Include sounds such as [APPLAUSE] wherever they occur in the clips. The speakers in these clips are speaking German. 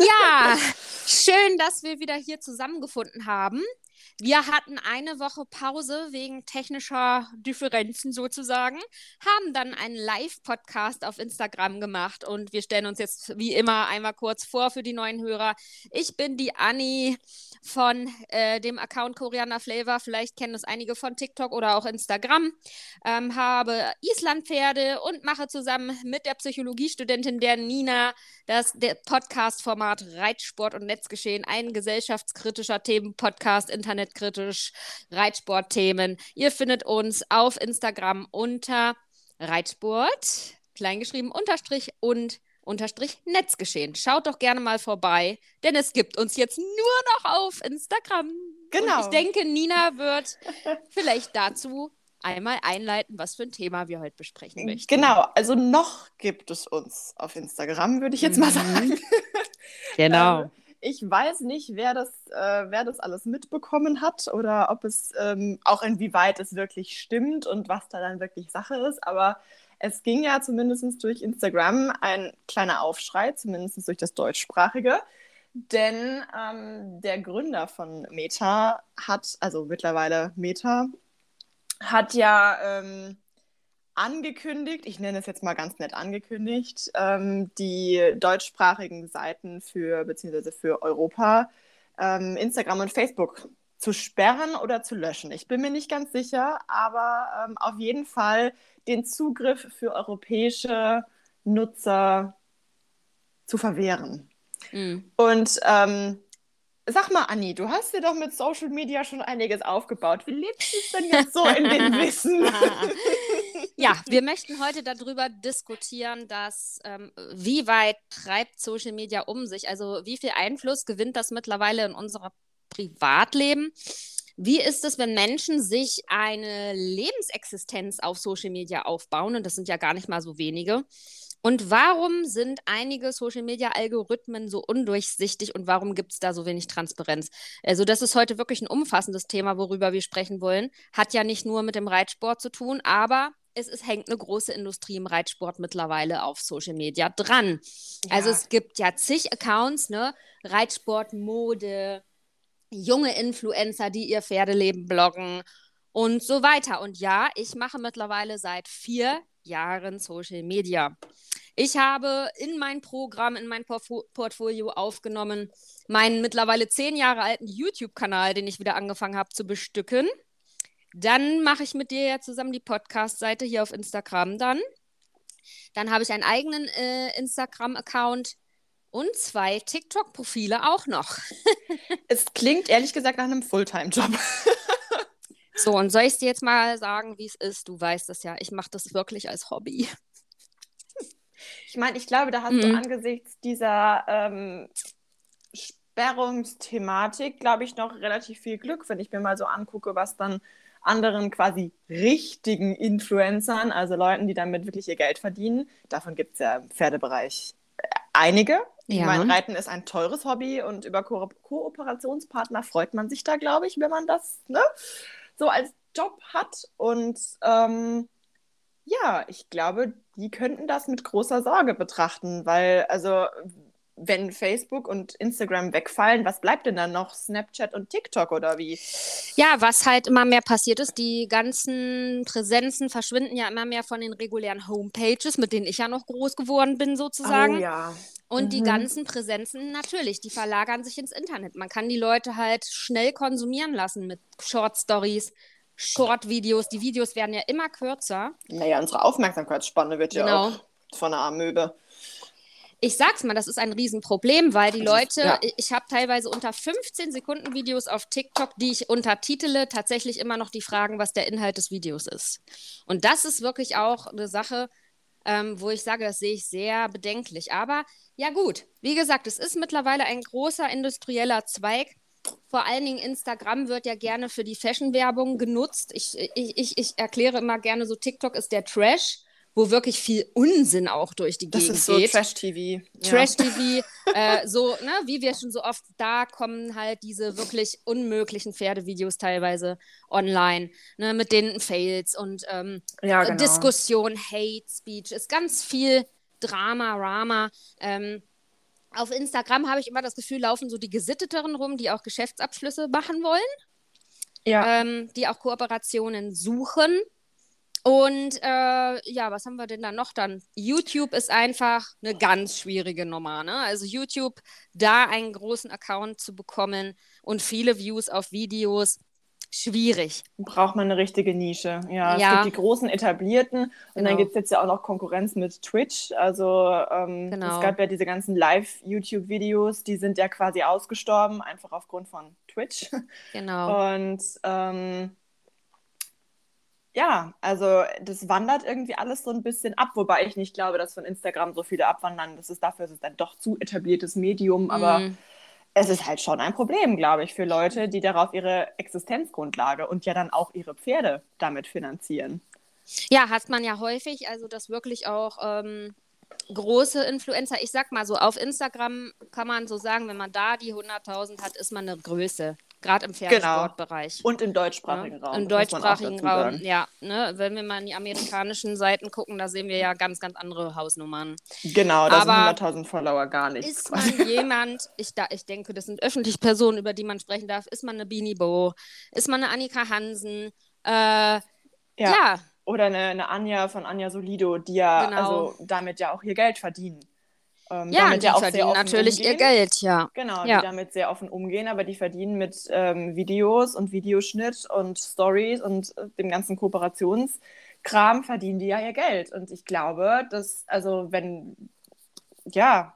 Ja, schön, dass wir wieder hier zusammengefunden haben. Wir hatten eine Woche Pause wegen technischer Differenzen sozusagen, haben dann einen Live-Podcast auf Instagram gemacht und wir stellen uns jetzt wie immer einmal kurz vor für die neuen Hörer. Ich bin die Anni von äh, dem Account Koreaner Flavor. Vielleicht kennen es einige von TikTok oder auch Instagram. Ähm, habe Islandpferde und mache zusammen mit der Psychologiestudentin der Nina das Podcast-Format Reitsport und Netzgeschehen, ein gesellschaftskritischer Themenpodcast, internetkritisch, Reitsportthemen. Ihr findet uns auf Instagram unter Reitsport, kleingeschrieben, unterstrich und unterstrich Netzgeschehen. Schaut doch gerne mal vorbei, denn es gibt uns jetzt nur noch auf Instagram. Genau. Und ich denke, Nina wird [LAUGHS] vielleicht dazu einmal einleiten, was für ein Thema wir heute besprechen möchten. Genau, also noch gibt es uns auf Instagram, würde ich jetzt mal mhm. sagen. Genau. [LAUGHS] ich weiß nicht, wer das, äh, wer das alles mitbekommen hat oder ob es ähm, auch inwieweit es wirklich stimmt und was da dann wirklich Sache ist, aber es ging ja zumindest durch Instagram ein kleiner Aufschrei, zumindest durch das Deutschsprachige. Denn ähm, der Gründer von Meta hat, also mittlerweile Meta, hat ja ähm, angekündigt, ich nenne es jetzt mal ganz nett angekündigt, ähm, die deutschsprachigen Seiten für, beziehungsweise für Europa, ähm, Instagram und Facebook zu sperren oder zu löschen. Ich bin mir nicht ganz sicher, aber ähm, auf jeden Fall den Zugriff für europäische Nutzer zu verwehren. Mhm. Und ähm, sag mal, Anni, du hast dir doch mit Social Media schon einiges aufgebaut. Wie lebst du es denn jetzt so in den [LAUGHS] Wissen? [LAUGHS] ja, wir möchten heute darüber diskutieren, dass ähm, wie weit treibt Social Media um sich? Also wie viel Einfluss gewinnt das mittlerweile in unserer Privatleben. Wie ist es, wenn Menschen sich eine Lebensexistenz auf Social Media aufbauen? Und das sind ja gar nicht mal so wenige. Und warum sind einige Social-Media-Algorithmen so undurchsichtig und warum gibt es da so wenig Transparenz? Also das ist heute wirklich ein umfassendes Thema, worüber wir sprechen wollen. Hat ja nicht nur mit dem Reitsport zu tun, aber es ist, hängt eine große Industrie im Reitsport mittlerweile auf Social Media dran. Ja. Also es gibt ja zig Accounts, ne? Reitsport, Mode, junge Influencer, die ihr Pferdeleben bloggen und so weiter. Und ja, ich mache mittlerweile seit vier Jahren Social Media. Ich habe in mein Programm, in mein Portfolio aufgenommen, meinen mittlerweile zehn Jahre alten YouTube-Kanal, den ich wieder angefangen habe zu bestücken. Dann mache ich mit dir ja zusammen die Podcast-Seite hier auf Instagram dann. Dann habe ich einen eigenen äh, Instagram-Account und zwei TikTok-Profile auch noch. [LAUGHS] es klingt ehrlich gesagt nach einem Fulltime-Job. [LAUGHS] so, und soll ich dir jetzt mal sagen, wie es ist? Du weißt es ja, ich mache das wirklich als Hobby. Ich meine, ich glaube, da hast mhm. du angesichts dieser ähm, Sperrungsthematik, glaube ich, noch relativ viel Glück, wenn ich mir mal so angucke, was dann anderen quasi richtigen Influencern, also Leuten, die damit wirklich ihr Geld verdienen, davon gibt es ja im Pferdebereich einige, ja. Mein Reiten ist ein teures Hobby und über Ko Kooperationspartner freut man sich da, glaube ich, wenn man das ne, so als Job hat. Und ähm, ja, ich glaube, die könnten das mit großer Sorge betrachten, weil, also, wenn Facebook und Instagram wegfallen, was bleibt denn dann noch? Snapchat und TikTok oder wie? Ja, was halt immer mehr passiert ist, die ganzen Präsenzen verschwinden ja immer mehr von den regulären Homepages, mit denen ich ja noch groß geworden bin, sozusagen. Oh ja. Und mhm. die ganzen Präsenzen natürlich, die verlagern sich ins Internet. Man kann die Leute halt schnell konsumieren lassen mit Short Stories, Short-Videos. Die Videos werden ja immer kürzer. Naja, unsere Aufmerksamkeitsspanne wird genau. ja auch von der Amöbe. Ich sag's mal, das ist ein Riesenproblem, weil die Leute, ja. ich habe teilweise unter 15 Sekunden Videos auf TikTok, die ich untertitele, tatsächlich immer noch die Fragen, was der Inhalt des Videos ist. Und das ist wirklich auch eine Sache, ähm, wo ich sage, das sehe ich sehr bedenklich. Aber ja gut, wie gesagt, es ist mittlerweile ein großer industrieller Zweig. Vor allen Dingen Instagram wird ja gerne für die Fashion-Werbung genutzt. Ich, ich, ich, ich erkläre immer gerne so, TikTok ist der Trash wo wirklich viel Unsinn auch durch die das Gegend geht. Das ist so Trash-TV. Trash-TV, ja. äh, so, ne, wie wir schon so oft, da kommen halt diese wirklich unmöglichen Pferdevideos teilweise online, ne, mit den Fails und ähm, ja, genau. Diskussion, Hate Speech, ist ganz viel Drama, Rama. Ähm, Auf Instagram habe ich immer das Gefühl, laufen so die Gesitteteren rum, die auch Geschäftsabschlüsse machen wollen, Ja. ähm, die auch Kooperationen suchen. Und äh, ja, was haben wir denn da noch dann? YouTube ist einfach eine ganz schwierige Nummer. Ne? Also YouTube, da einen großen Account zu bekommen und viele Views auf Videos, schwierig. braucht man eine richtige Nische. Ja, es Ja. gibt die großen etablierten und Genau. dann gibt es jetzt ja auch noch Konkurrenz mit Twitch. Also ähm, Genau. es gab ja diese ganzen Live-YouTube-Videos, die sind ja quasi ausgestorben, einfach aufgrund von Twitch. Genau. Und ähm, ja, also das wandert irgendwie alles so ein bisschen ab, wobei ich nicht glaube, dass von Instagram so viele abwandern. Das ist dafür ist es ein doch zu etabliertes Medium, aber Mm. es ist halt schon ein Problem, glaube ich, für Leute, die darauf ihre Existenzgrundlage und ja dann auch ihre Pferde damit finanzieren. Ja, hat man ja häufig, also dass wirklich auch ähm, große Influencer, ich sag mal so, auf Instagram kann man so sagen, wenn man da die 100.000 hat, ist man eine Größe, gerade im Pferdesportbereich. Und im deutschsprachigen Ja, Raum. Im deutschsprachigen Raum, ja. Ne? Wenn wir mal in die amerikanischen Seiten gucken, da sehen wir ja ganz, ganz andere Hausnummern. Genau, da sind 100.000 Follower gar nichts. Ist quasi. man [LAUGHS] jemand, ich, da, ich denke, das sind öffentlich Personen, über die man sprechen darf, ist man eine Beanie Bo, ist man eine Annika Hansen, äh, ja. Ja. Oder eine, eine Anja von Anja Solido, die ja Genau. also damit ja auch ihr Geld verdienen. Ähm, ja, damit und die ja auch verdienen natürlich ihr umgehen. Geld, ja. Genau, Ja. die damit sehr offen umgehen, aber die verdienen mit ähm, Videos und Videoschnitt und Stories und äh, dem ganzen Kooperationskram verdienen die ja ihr Geld. Und ich glaube, dass, also wenn, ja,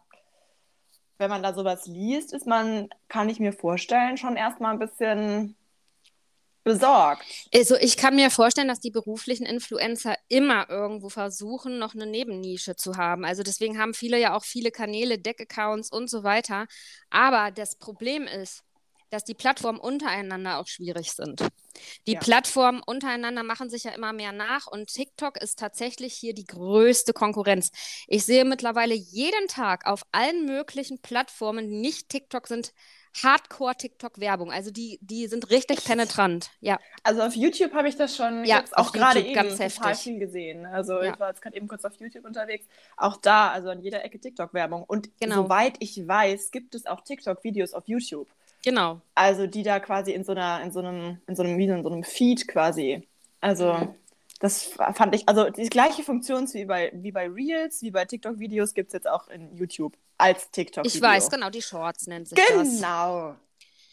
wenn man da sowas liest, ist man, kann ich mir vorstellen, schon erstmal ein bisschen besorgt. Also ich kann mir vorstellen, dass die beruflichen Influencer immer irgendwo versuchen, noch eine Nebennische zu haben. Also deswegen haben viele ja auch viele Kanäle, Deck-Accounts und so weiter. Aber das Problem ist, dass die Plattformen untereinander auch schwierig sind. Die Ja. Plattformen untereinander machen sich ja immer mehr nach und TikTok ist tatsächlich hier die größte Konkurrenz. Ich sehe mittlerweile jeden Tag auf allen möglichen Plattformen, die nicht TikTok sind, Hardcore-TikTok-Werbung. Also die, die sind richtig penetrant. Ja. Also auf YouTube habe ich das schon Ja, jetzt auch gerade eben ganz total heftig. viel gesehen. Also Ja. ich war jetzt gerade eben kurz auf YouTube unterwegs. Auch da, also an jeder Ecke TikTok-Werbung. Und Genau. soweit ich weiß, gibt es auch TikTok-Videos auf YouTube. Genau. Also die da quasi in so einer, in so einem, in so einem, wie in so einem Feed quasi. Also Mhm. das fand ich, also die gleiche Funktion wie bei, wie bei Reels, wie bei TikTok-Videos gibt es jetzt auch in YouTube als TikTok-Video. Ich weiß, genau, die Shorts nennt sich das. Genau.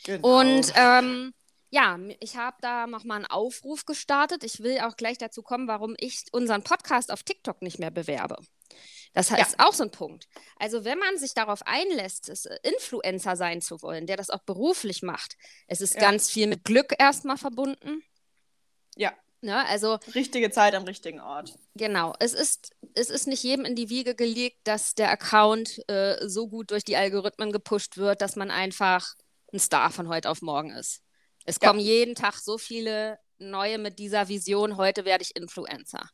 genau. Und ähm, ja, ich habe da nochmal einen Aufruf gestartet. Ich will auch gleich dazu kommen, warum ich unseren Podcast auf TikTok nicht mehr bewerbe. Das heißt auch so ein Punkt. Also, wenn man sich darauf einlässt, äh, Influencer sein zu wollen, der das auch beruflich macht, es ist Ja. ganz viel mit Glück erstmal verbunden. Ja. Ne? Also, richtige Zeit am richtigen Ort. Genau, es ist, es ist nicht jedem in die Wiege gelegt, dass der Account äh, so gut durch die Algorithmen gepusht wird, dass man einfach ein Star von heute auf morgen ist. Es Ja. kommen jeden Tag so viele neue mit dieser Vision, heute werde ich Influencer.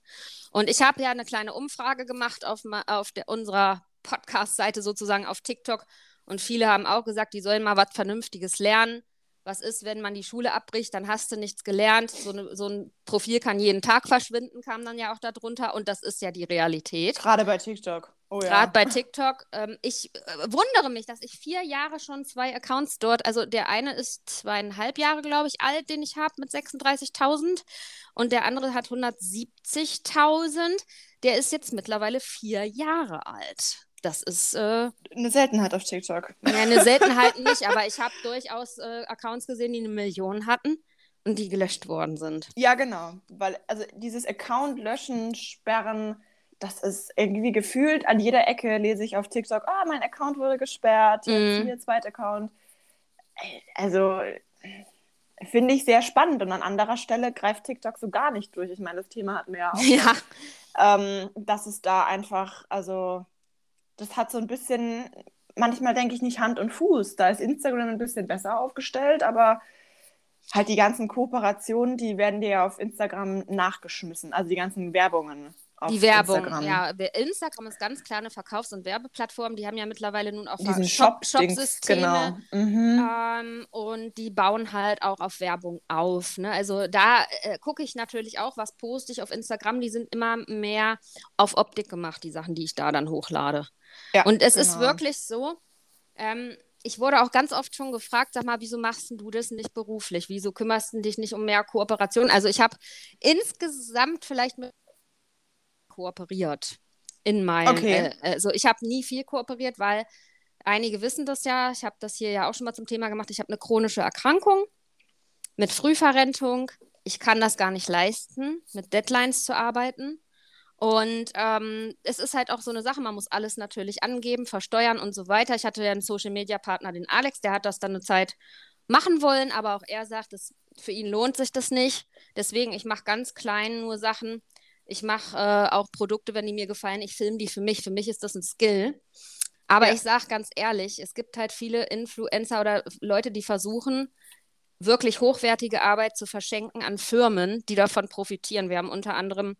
Und ich habe ja eine kleine Umfrage gemacht auf, auf der, unserer Podcast-Seite sozusagen auf TikTok und viele haben auch gesagt, die sollen mal was Vernünftiges lernen. Was ist, wenn man die Schule abbricht, dann hast du nichts gelernt. So, eine, so ein Profil kann jeden Tag verschwinden, kam dann ja auch darunter. Und das ist ja die Realität. Gerade bei TikTok. Oh ja. Gerade bei TikTok. Ähm, ich äh, wundere mich, dass ich vier Jahre schon zwei Accounts dort, also der eine ist zweieinhalb Jahre, glaube ich, alt, den ich habe mit 36.000 und der andere hat 170.000. Der ist jetzt mittlerweile vier Jahre alt. Das ist äh, Eine Seltenheit auf TikTok. ja, eine [LAUGHS] Seltenheit nicht, aber ich habe durchaus äh, Accounts gesehen, die eine Million hatten und die gelöscht worden sind. Ja, genau. Weil, also dieses Account löschen, sperren, das ist irgendwie gefühlt an jeder Ecke lese ich auf TikTok, ah, mein Account wurde gesperrt, jetzt Mhm. hier zweiter Account. Also finde ich sehr spannend und an anderer Stelle greift TikTok so gar nicht durch. Ich meine, das Thema hatten wir ja auch. [LAUGHS] Ja, ähm, dass es da einfach, also das hat so ein bisschen, manchmal denke ich nicht Hand und Fuß. Da ist Instagram ein bisschen besser aufgestellt, aber halt die ganzen Kooperationen, die werden dir ja auf Instagram nachgeschmissen, also die ganzen Werbungen. Auf die Werbung. Instagram. Ja, Instagram ist ganz klar eine Verkaufs- und Werbeplattform. Die haben ja mittlerweile nun auch Diesen Shop- Shop-Systeme. genau. Mhm. Ähm, und die bauen halt auch auf Werbung auf. Ne? Also da äh, gucke ich natürlich auch, was poste ich auf Instagram. Die sind immer mehr auf Optik gemacht, die Sachen, die ich da dann hochlade. Ja, Und es ist genau. wirklich so, Ähm, ich wurde auch ganz oft schon gefragt, sag mal, wieso machst du das nicht beruflich? Wieso kümmerst du dich nicht um mehr Kooperation? Also ich habe insgesamt vielleicht mit kooperiert in meinem. Okay. Äh, also ich habe nie viel kooperiert, weil einige wissen das ja. Ich habe das hier ja auch schon mal zum Thema gemacht. Ich habe eine chronische Erkrankung mit Frühverrentung. Ich kann das gar nicht leisten, mit Deadlines zu arbeiten. Und ähm, es ist halt auch so eine Sache, man muss alles natürlich angeben, versteuern und so weiter. Ich hatte ja einen Social-Media-Partner, den Alex, der hat das dann eine Zeit machen wollen, aber auch er sagt, das, für ihn lohnt sich das nicht. Deswegen, ich mache ganz klein nur Sachen. Ich mache äh, auch Produkte, wenn die mir gefallen, ich filme die für mich. Für mich ist das ein Skill. Aber Ja. ich sage ganz ehrlich, es gibt halt viele Influencer oder Leute, die versuchen, wirklich hochwertige Arbeit zu verschenken an Firmen, die davon profitieren. Wir haben unter anderem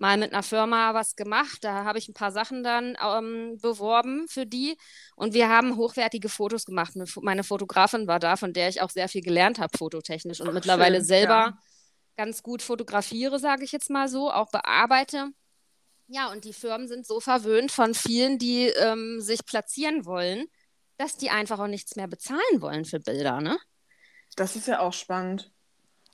mal mit einer Firma was gemacht. Da habe ich ein paar Sachen dann ähm, beworben für die. Und wir haben hochwertige Fotos gemacht. Meine Fotografin war da, von der ich auch sehr viel gelernt habe, fototechnisch. Und mittlerweile schön, selber ja. ganz gut fotografiere, sage ich jetzt mal so, auch bearbeite. Ja, und die Firmen sind so verwöhnt von vielen, die ähm, sich platzieren wollen, dass die einfach auch nichts mehr bezahlen wollen für Bilder, ne? Das ist ja auch spannend.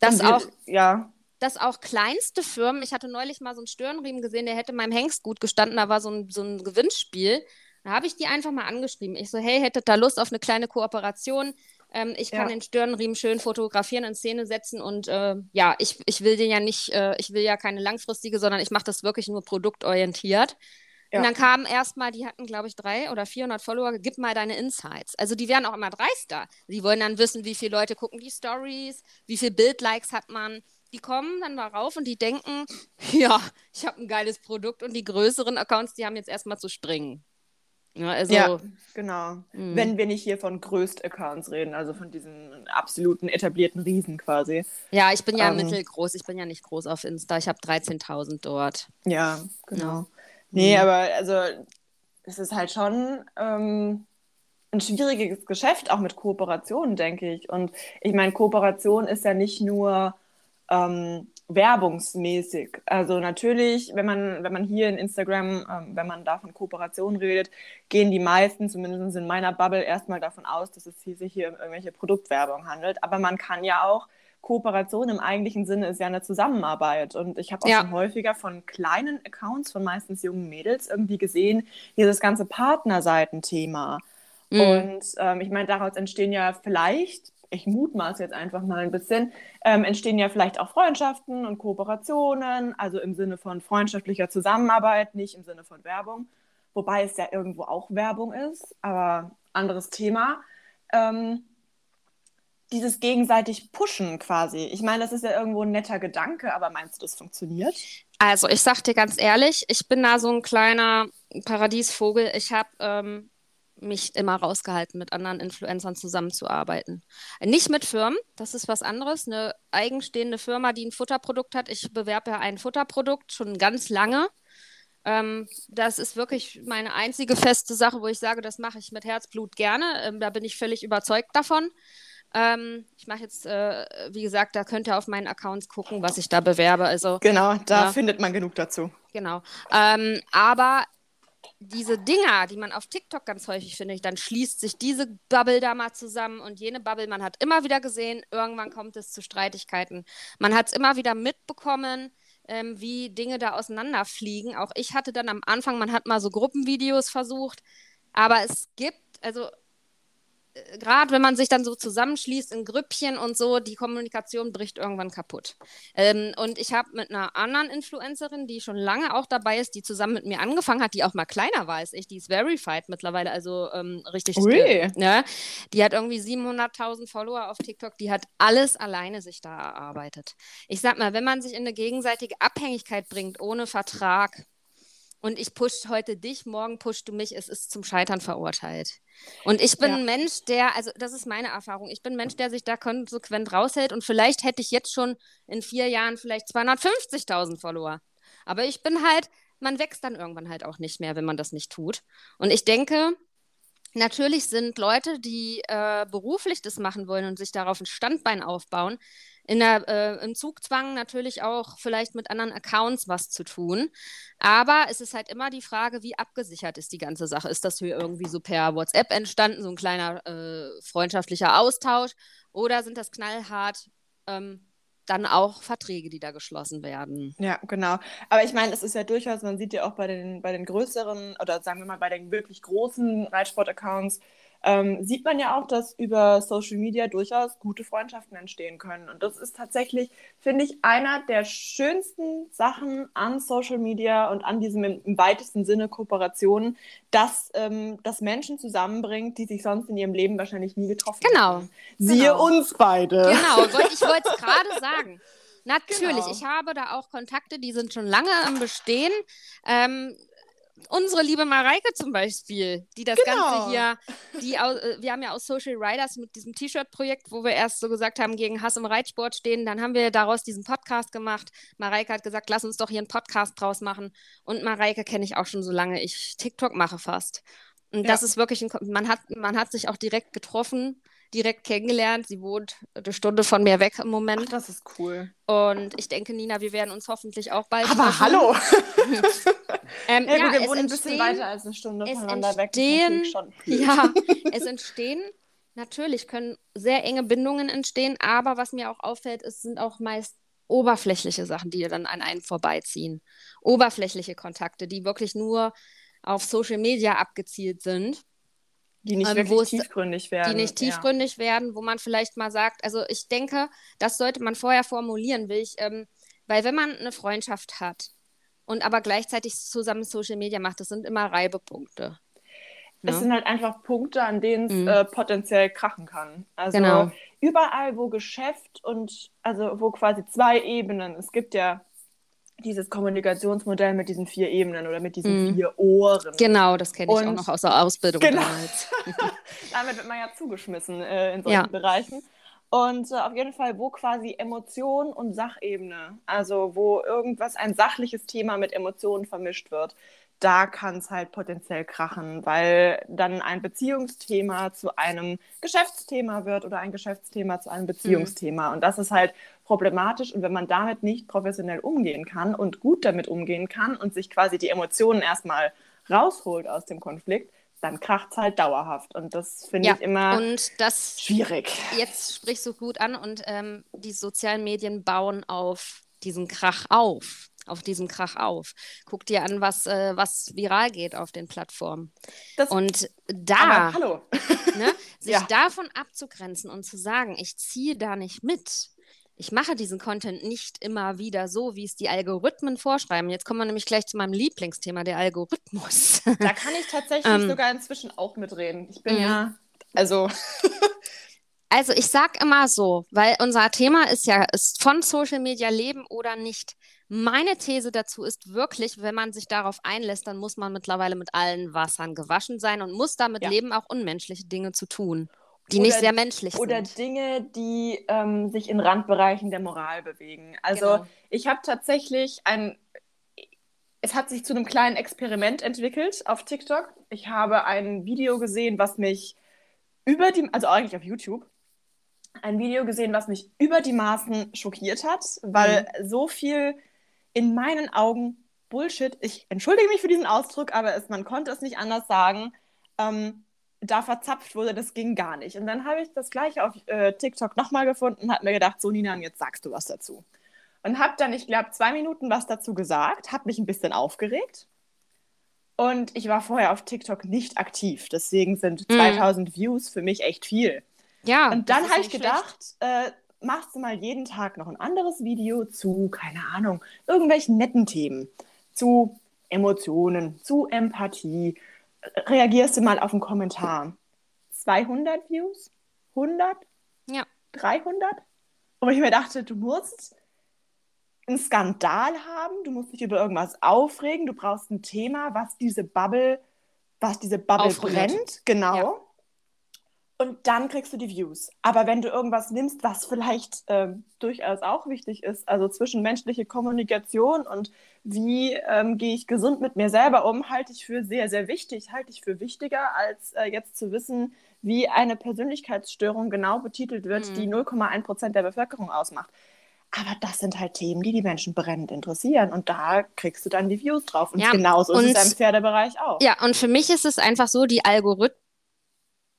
Dass Und auch Ja, dass auch kleinste Firmen, ich hatte neulich mal so einen Stirnriemen gesehen, der hätte meinem Hengst gut gestanden, da war so ein, so ein Gewinnspiel. Da habe ich die einfach mal angeschrieben. Ich so, hey, hättet da Lust auf eine kleine Kooperation? Ähm, ich kann Ja. den Stirnriemen schön fotografieren, in Szene setzen und äh, ja, ich, ich will den ja nicht, äh, ich will ja keine langfristige, sondern ich mache das wirklich nur produktorientiert. Ja. Und dann kamen erstmal, die hatten, glaube ich, drei oder 400 Follower, gib mal deine Insights. Also die werden auch immer dreister. Die wollen dann wissen, wie viele Leute gucken die Stories, wie viele Bildlikes hat man. Die kommen dann mal rauf und die denken, [LAUGHS] ja, ich habe ein geiles Produkt und die größeren Accounts, die haben jetzt erstmal zu springen. Ja, also, ja, genau. Mhm. Wenn wir nicht hier von Größt-Accounts reden, also von diesen absoluten etablierten Riesen quasi. ja, ich bin ja Ähm. mittelgroß, ich bin ja nicht groß auf Insta, ich habe 13.000 dort. Ja, genau. Ja. Nee, Mhm. aber also es ist halt schon ähm, ein schwieriges Geschäft, auch mit Kooperationen, denke ich. Und ich meine, Kooperation ist ja nicht nur ähm, werbungsmäßig. Also natürlich, wenn man, wenn man hier in Instagram, ähm, wenn man da von Kooperation redet, gehen die meisten, zumindest in meiner Bubble, erstmal davon aus, dass es hier, sich hier um irgendwelche Produktwerbung handelt. Aber man kann ja auch Kooperation im eigentlichen Sinne ist ja eine Zusammenarbeit. Und ich habe auch Ja. schon häufiger von kleinen Accounts, von meistens jungen Mädels, irgendwie gesehen, dieses ganze Partnerseitenthema. Mhm. Und ähm, ich meine, daraus entstehen ja vielleicht, ich mutmaße jetzt einfach mal ein bisschen, ähm, entstehen ja vielleicht auch Freundschaften und Kooperationen, also im Sinne von freundschaftlicher Zusammenarbeit, nicht im Sinne von Werbung, wobei es ja irgendwo auch Werbung ist, aber anderes Thema. Ähm, dieses gegenseitig Pushen quasi. Ich meine, das ist ja irgendwo ein netter Gedanke, aber meinst du, das funktioniert? Also, ich sag dir ganz ehrlich, ich bin da so ein kleiner Paradiesvogel. Ich habe ähm, mich immer rausgehalten, mit anderen Influencern zusammenzuarbeiten. Nicht mit Firmen, das ist was anderes. Eine eigenstehende Firma, die ein Futterprodukt hat. Ich bewerbe ja ein Futterprodukt schon ganz lange. Ähm, das ist wirklich meine einzige feste Sache, wo ich sage, das mache ich mit Herzblut gerne. Ähm, da bin ich völlig überzeugt davon. Ähm, ich mache jetzt, äh, wie gesagt, da könnt ihr auf meinen Accounts gucken, was ich da bewerbe. Also Genau, da Ja. findet man genug dazu. Genau. Ähm, aber diese Dinger, die man auf TikTok ganz häufig findet, dann schließt sich diese Bubble da mal zusammen und jene Bubble, man hat immer wieder gesehen, irgendwann kommt es zu Streitigkeiten. Man hat es immer wieder mitbekommen, ähm, wie Dinge da auseinanderfliegen. Auch ich hatte dann am Anfang, man hat mal so Gruppenvideos versucht, aber es gibt, also gerade wenn man sich dann so zusammenschließt in Grüppchen und so, die Kommunikation bricht irgendwann kaputt. Ähm, und ich habe mit einer anderen Influencerin, die schon lange auch dabei ist, die zusammen mit mir angefangen hat, die auch mal kleiner war als ich, die ist verified mittlerweile, also ähm, richtig. Ui. ne? Die hat irgendwie 700.000 Follower auf TikTok, die hat alles alleine sich da erarbeitet. Ich sag mal, wenn man sich in eine gegenseitige Abhängigkeit bringt, ohne Vertrag, und ich push heute dich, morgen pushst du mich, es ist zum Scheitern verurteilt. Und ich bin Ja. ein Mensch, der, also das ist meine Erfahrung, ich bin ein Mensch, der sich da konsequent raushält und vielleicht hätte ich jetzt schon in vier Jahren vielleicht 250.000 Follower. Aber ich bin halt, man wächst dann irgendwann halt auch nicht mehr, wenn man das nicht tut. Und ich denke, natürlich sind Leute, die äh, beruflich das machen wollen und sich darauf ein Standbein aufbauen, in der, äh, im Zugzwang natürlich auch vielleicht mit anderen Accounts was zu tun. Aber es ist halt immer die Frage, wie abgesichert ist die ganze Sache. Ist das hier irgendwie so per WhatsApp entstanden, so ein kleiner äh, freundschaftlicher Austausch? Oder sind das knallhart ähm, dann auch Verträge, die da geschlossen werden. Ja, genau. Aber ich meine, es ist ja durchaus, man sieht ja auch bei den, bei den größeren oder sagen wir mal bei den wirklich großen Reitsport-Accounts, ähm, sieht man ja auch, dass über Social Media durchaus gute Freundschaften entstehen können. Und das ist tatsächlich, finde ich, einer der schönsten Sachen an Social Media und an diesem im, im weitesten Sinne Kooperationen, dass ähm, das Menschen zusammenbringt, die sich sonst in ihrem Leben wahrscheinlich nie getroffen genau. haben. Siehe genau. uns beide. Genau, ich wollte es gerade sagen. [LAUGHS] Natürlich, genau. ich habe da auch Kontakte, die sind schon lange im Bestehen. Ähm, unsere liebe Mareike zum Beispiel, die das genau. Ganze hier, die äh, wir haben ja aus Social Riders mit diesem T-Shirt-Projekt, wo wir erst so gesagt haben, gegen Hass im Reitsport stehen, dann haben wir daraus diesen Podcast gemacht. Mareike hat gesagt, lass uns doch hier einen Podcast draus machen. Und Mareike kenne ich auch schon so lange ich TikTok mache fast. Und ja. das ist wirklich ein, man hat, man hat sich auch direkt getroffen direkt kennengelernt. Sie wohnt eine Stunde von mir weg im Moment. Ach, das ist cool. Und ich denke, Nina, wir werden uns hoffentlich auch bald. Aber treffen. hallo! [LAUGHS] ähm, ja, ja, wir wohnen ein bisschen weiter als eine Stunde voneinander weg. Ja, [LAUGHS] es entstehen. Natürlich können sehr enge Bindungen entstehen, aber was mir auch auffällt, es sind auch meist oberflächliche Sachen, die dann an einen vorbeiziehen. Oberflächliche Kontakte, die wirklich nur auf Social Media abgezielt sind. Die nicht ähm, wirklich tiefgründig werden. Die nicht tiefgründig ja. werden, wo man vielleicht mal sagt, also ich denke, das sollte man vorher formulieren, will ich, ähm, weil wenn man eine Freundschaft hat und aber gleichzeitig zusammen Social Media macht, das sind immer Reibepunkte. Es ja. sind halt einfach Punkte, an denen es mhm. äh, potenziell krachen kann. Also genau. überall, wo Geschäft und also wo quasi zwei Ebenen, es gibt ja dieses Kommunikationsmodell mit diesen vier Ebenen oder mit diesen mm. vier Ohren. Genau, das kenne ich und, auch noch aus der Ausbildung genau. damals. [LAUGHS] Damit wird man ja zugeschmissen äh, in solchen ja. Bereichen. Und äh, auf jeden Fall, wo quasi Emotion und Sachebene, also wo irgendwas, ein sachliches Thema mit Emotionen vermischt wird, da kann es halt potenziell krachen, weil dann ein Beziehungsthema zu einem Geschäftsthema wird oder ein Geschäftsthema zu einem mhm. Beziehungsthema. Mhm. Und das ist halt problematisch. Und wenn man damit nicht professionell umgehen kann und gut damit umgehen kann und sich quasi die Emotionen erstmal rausholt aus dem Konflikt, dann kracht es halt dauerhaft. Und das finde ja, ich immer das, schwierig. Jetzt sprichst du gut an und ähm, die sozialen Medien bauen auf diesen Krach auf auf diesem Krach auf. Guck dir an, was, äh, was viral geht auf den Plattformen. Das, und da, hallo. ne, [LAUGHS] sich ja. davon abzugrenzen und zu sagen, ich ziehe da nicht mit. Ich mache diesen Content nicht immer wieder so, wie es die Algorithmen vorschreiben. Jetzt kommen wir nämlich gleich zu meinem Lieblingsthema, der Algorithmus. [LAUGHS] Da kann ich tatsächlich ähm, sogar inzwischen auch mitreden. Ich bin ja, also. [LAUGHS] also ich sag immer so, weil unser Thema ist ja, ist von Social Media leben oder nicht. Meine These dazu ist wirklich, wenn man sich darauf einlässt, dann muss man mittlerweile mit allen Wassern gewaschen sein und muss damit ja. leben, auch unmenschliche Dinge zu tun, die oder, nicht sehr menschlich oder sind. Oder Dinge, die ähm, sich in Randbereichen der Moral bewegen. Also genau. ich habe tatsächlich ein, es hat sich zu einem kleinen Experiment entwickelt auf TikTok. Ich habe ein Video gesehen, was mich über die, also eigentlich auf YouTube, ein Video gesehen, was mich über die Maßen schockiert hat, weil mhm. so viel in meinen Augen Bullshit, ich entschuldige mich für diesen Ausdruck, aber es, man konnte es nicht anders sagen, ähm, da verzapft wurde, das ging gar nicht. Und dann habe ich das gleiche auf äh, TikTok nochmal gefunden und habe mir gedacht, so Nina, jetzt sagst du was dazu. Und habe dann, ich glaube, zwei Minuten was dazu gesagt, habe mich ein bisschen aufgeregt. Und ich war vorher auf TikTok nicht aktiv, deswegen sind mhm. 2000 Views für mich echt viel. Ja. Und dann habe ich gedacht, äh, machst du mal jeden Tag noch ein anderes Video zu, keine Ahnung, irgendwelchen netten Themen, zu Emotionen, zu Empathie. Reagierst du mal auf einen Kommentar. 200 Views? 100? Ja. 300? Und ich mir dachte, du musst einen Skandal haben, du musst dich über irgendwas aufregen, du brauchst ein Thema, was diese Bubble, was diese Bubble Aufregt. brennt, genau. Ja und dann kriegst du die Views. Aber wenn du irgendwas nimmst, was vielleicht äh, durchaus auch wichtig ist, also zwischenmenschliche Kommunikation und wie ähm, gehe ich gesund mit mir selber um, halte ich für sehr, sehr wichtig, halte ich für wichtiger, als äh, jetzt zu wissen, wie eine Persönlichkeitsstörung genau betitelt wird, mhm. die 0,1 Prozent der Bevölkerung ausmacht. Aber das sind halt Themen, die die Menschen brennend interessieren. Und da kriegst du dann die Views drauf. Und ja, genauso und, ist es im Pferdebereich auch. Ja, und für mich ist es einfach so, die Algorithmen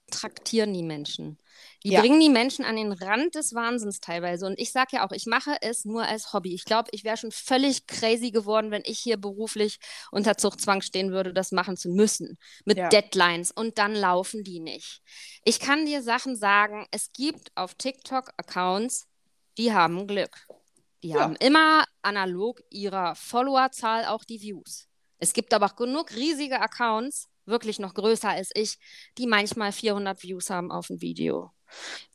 traktieren die Menschen. Die ja. bringen die Menschen an den Rand des Wahnsinns teilweise. Und ich sage ja auch, ich mache es nur als Hobby. Ich glaube, ich wäre schon völlig crazy geworden, wenn ich hier beruflich unter Zuchtzwang stehen würde, das machen zu müssen. Mit ja. Deadlines. Und dann laufen die nicht. Ich kann dir Sachen sagen, es gibt auf TikTok Accounts, die haben Glück. Die ja. haben immer analog ihrer Followerzahl auch die Views. Es gibt aber auch genug riesige Accounts, wirklich noch größer als ich, die manchmal 400 Views haben auf ein Video.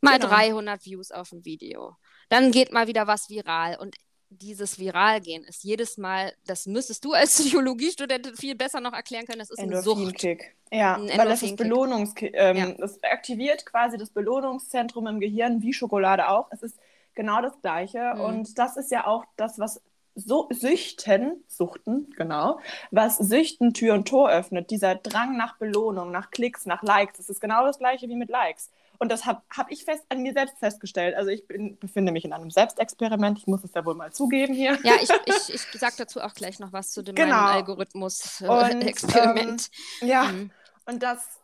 Mal genau. 300 Views auf ein Video. Dann geht mal wieder was viral. Und dieses Viralgehen ist jedes Mal, das müsstest du als [LAUGHS] Psychologiestudentin viel besser noch erklären können, das ist ein Suchtkick. Ja, ein weil das ist Belohnungs ähm, ja. das aktiviert quasi das Belohnungszentrum im Gehirn, wie Schokolade auch. Es ist genau das Gleiche. Mhm. Und das ist ja auch das, was so Süchten, Suchten, genau, was Süchten Tür und Tor öffnet, dieser Drang nach Belohnung, nach Klicks, nach Likes, das ist genau das gleiche wie mit Likes. Und das habe hab ich fest an mir selbst festgestellt. Also ich bin, befinde mich in einem Selbstexperiment, ich muss es ja wohl mal zugeben hier. Ja, ich, [LAUGHS] ich, ich sage dazu auch gleich noch was zu dem genau. Algorithmus-Experiment. Ähm, ja, mhm. und das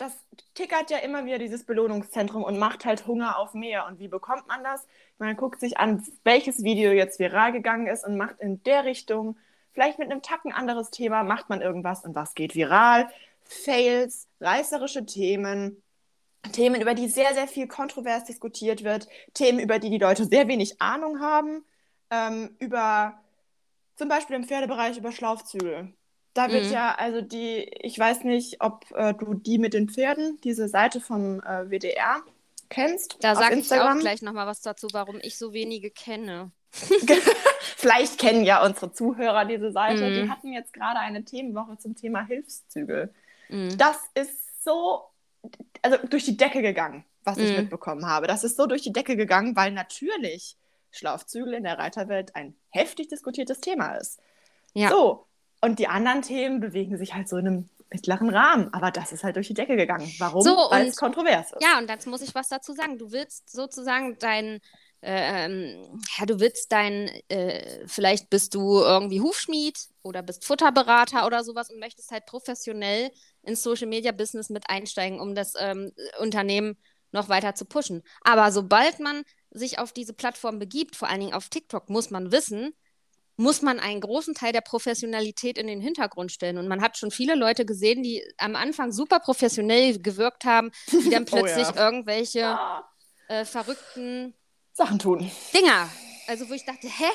das tickert ja immer wieder dieses Belohnungszentrum und macht halt Hunger auf mehr. Und wie bekommt man das? Man guckt sich an, welches Video jetzt viral gegangen ist und macht in der Richtung, vielleicht mit einem Tacken anderes Thema, macht man irgendwas und was geht viral. Fails, reißerische Themen, Themen, über die sehr, sehr viel kontrovers diskutiert wird, Themen, über die die Leute sehr wenig Ahnung haben, ähm, über zum Beispiel im Pferdebereich über Schlaufzügel. Da wird mhm. ja, also die, ich weiß nicht, ob äh, du die mit den Pferden, diese Seite vom äh, WDR kennst. Da sage ich auch gleich nochmal was dazu, warum ich so wenige kenne. [LAUGHS] Vielleicht kennen ja unsere Zuhörer diese Seite. Mhm. Die hatten jetzt gerade eine Themenwoche zum Thema Hilfszügel. Mhm. Das ist so, also durch die Decke gegangen, was ich mhm. mitbekommen habe. Das ist so durch die Decke gegangen, weil natürlich Schlafzügel in der Reiterwelt ein heftig diskutiertes Thema ist. Ja. So, und die anderen Themen bewegen sich halt so in einem mittleren Rahmen. Aber das ist halt durch die Decke gegangen. Warum? So, Weil es kontrovers ist. Ja, und jetzt muss ich was dazu sagen. Du willst sozusagen dein, ähm, ja, du willst dein, äh, vielleicht bist du irgendwie Hufschmied oder bist Futterberater oder sowas und möchtest halt professionell ins Social Media Business mit einsteigen, um das ähm, Unternehmen noch weiter zu pushen. Aber sobald man sich auf diese Plattform begibt, vor allen Dingen auf TikTok, muss man wissen, muss man einen großen Teil der Professionalität in den Hintergrund stellen. Und man hat schon viele Leute gesehen, die am Anfang super professionell gewirkt haben, die dann [LAUGHS] plötzlich oh ja. irgendwelche ah. äh, verrückten Sachen tun. Dinger. Also wo ich dachte, hä?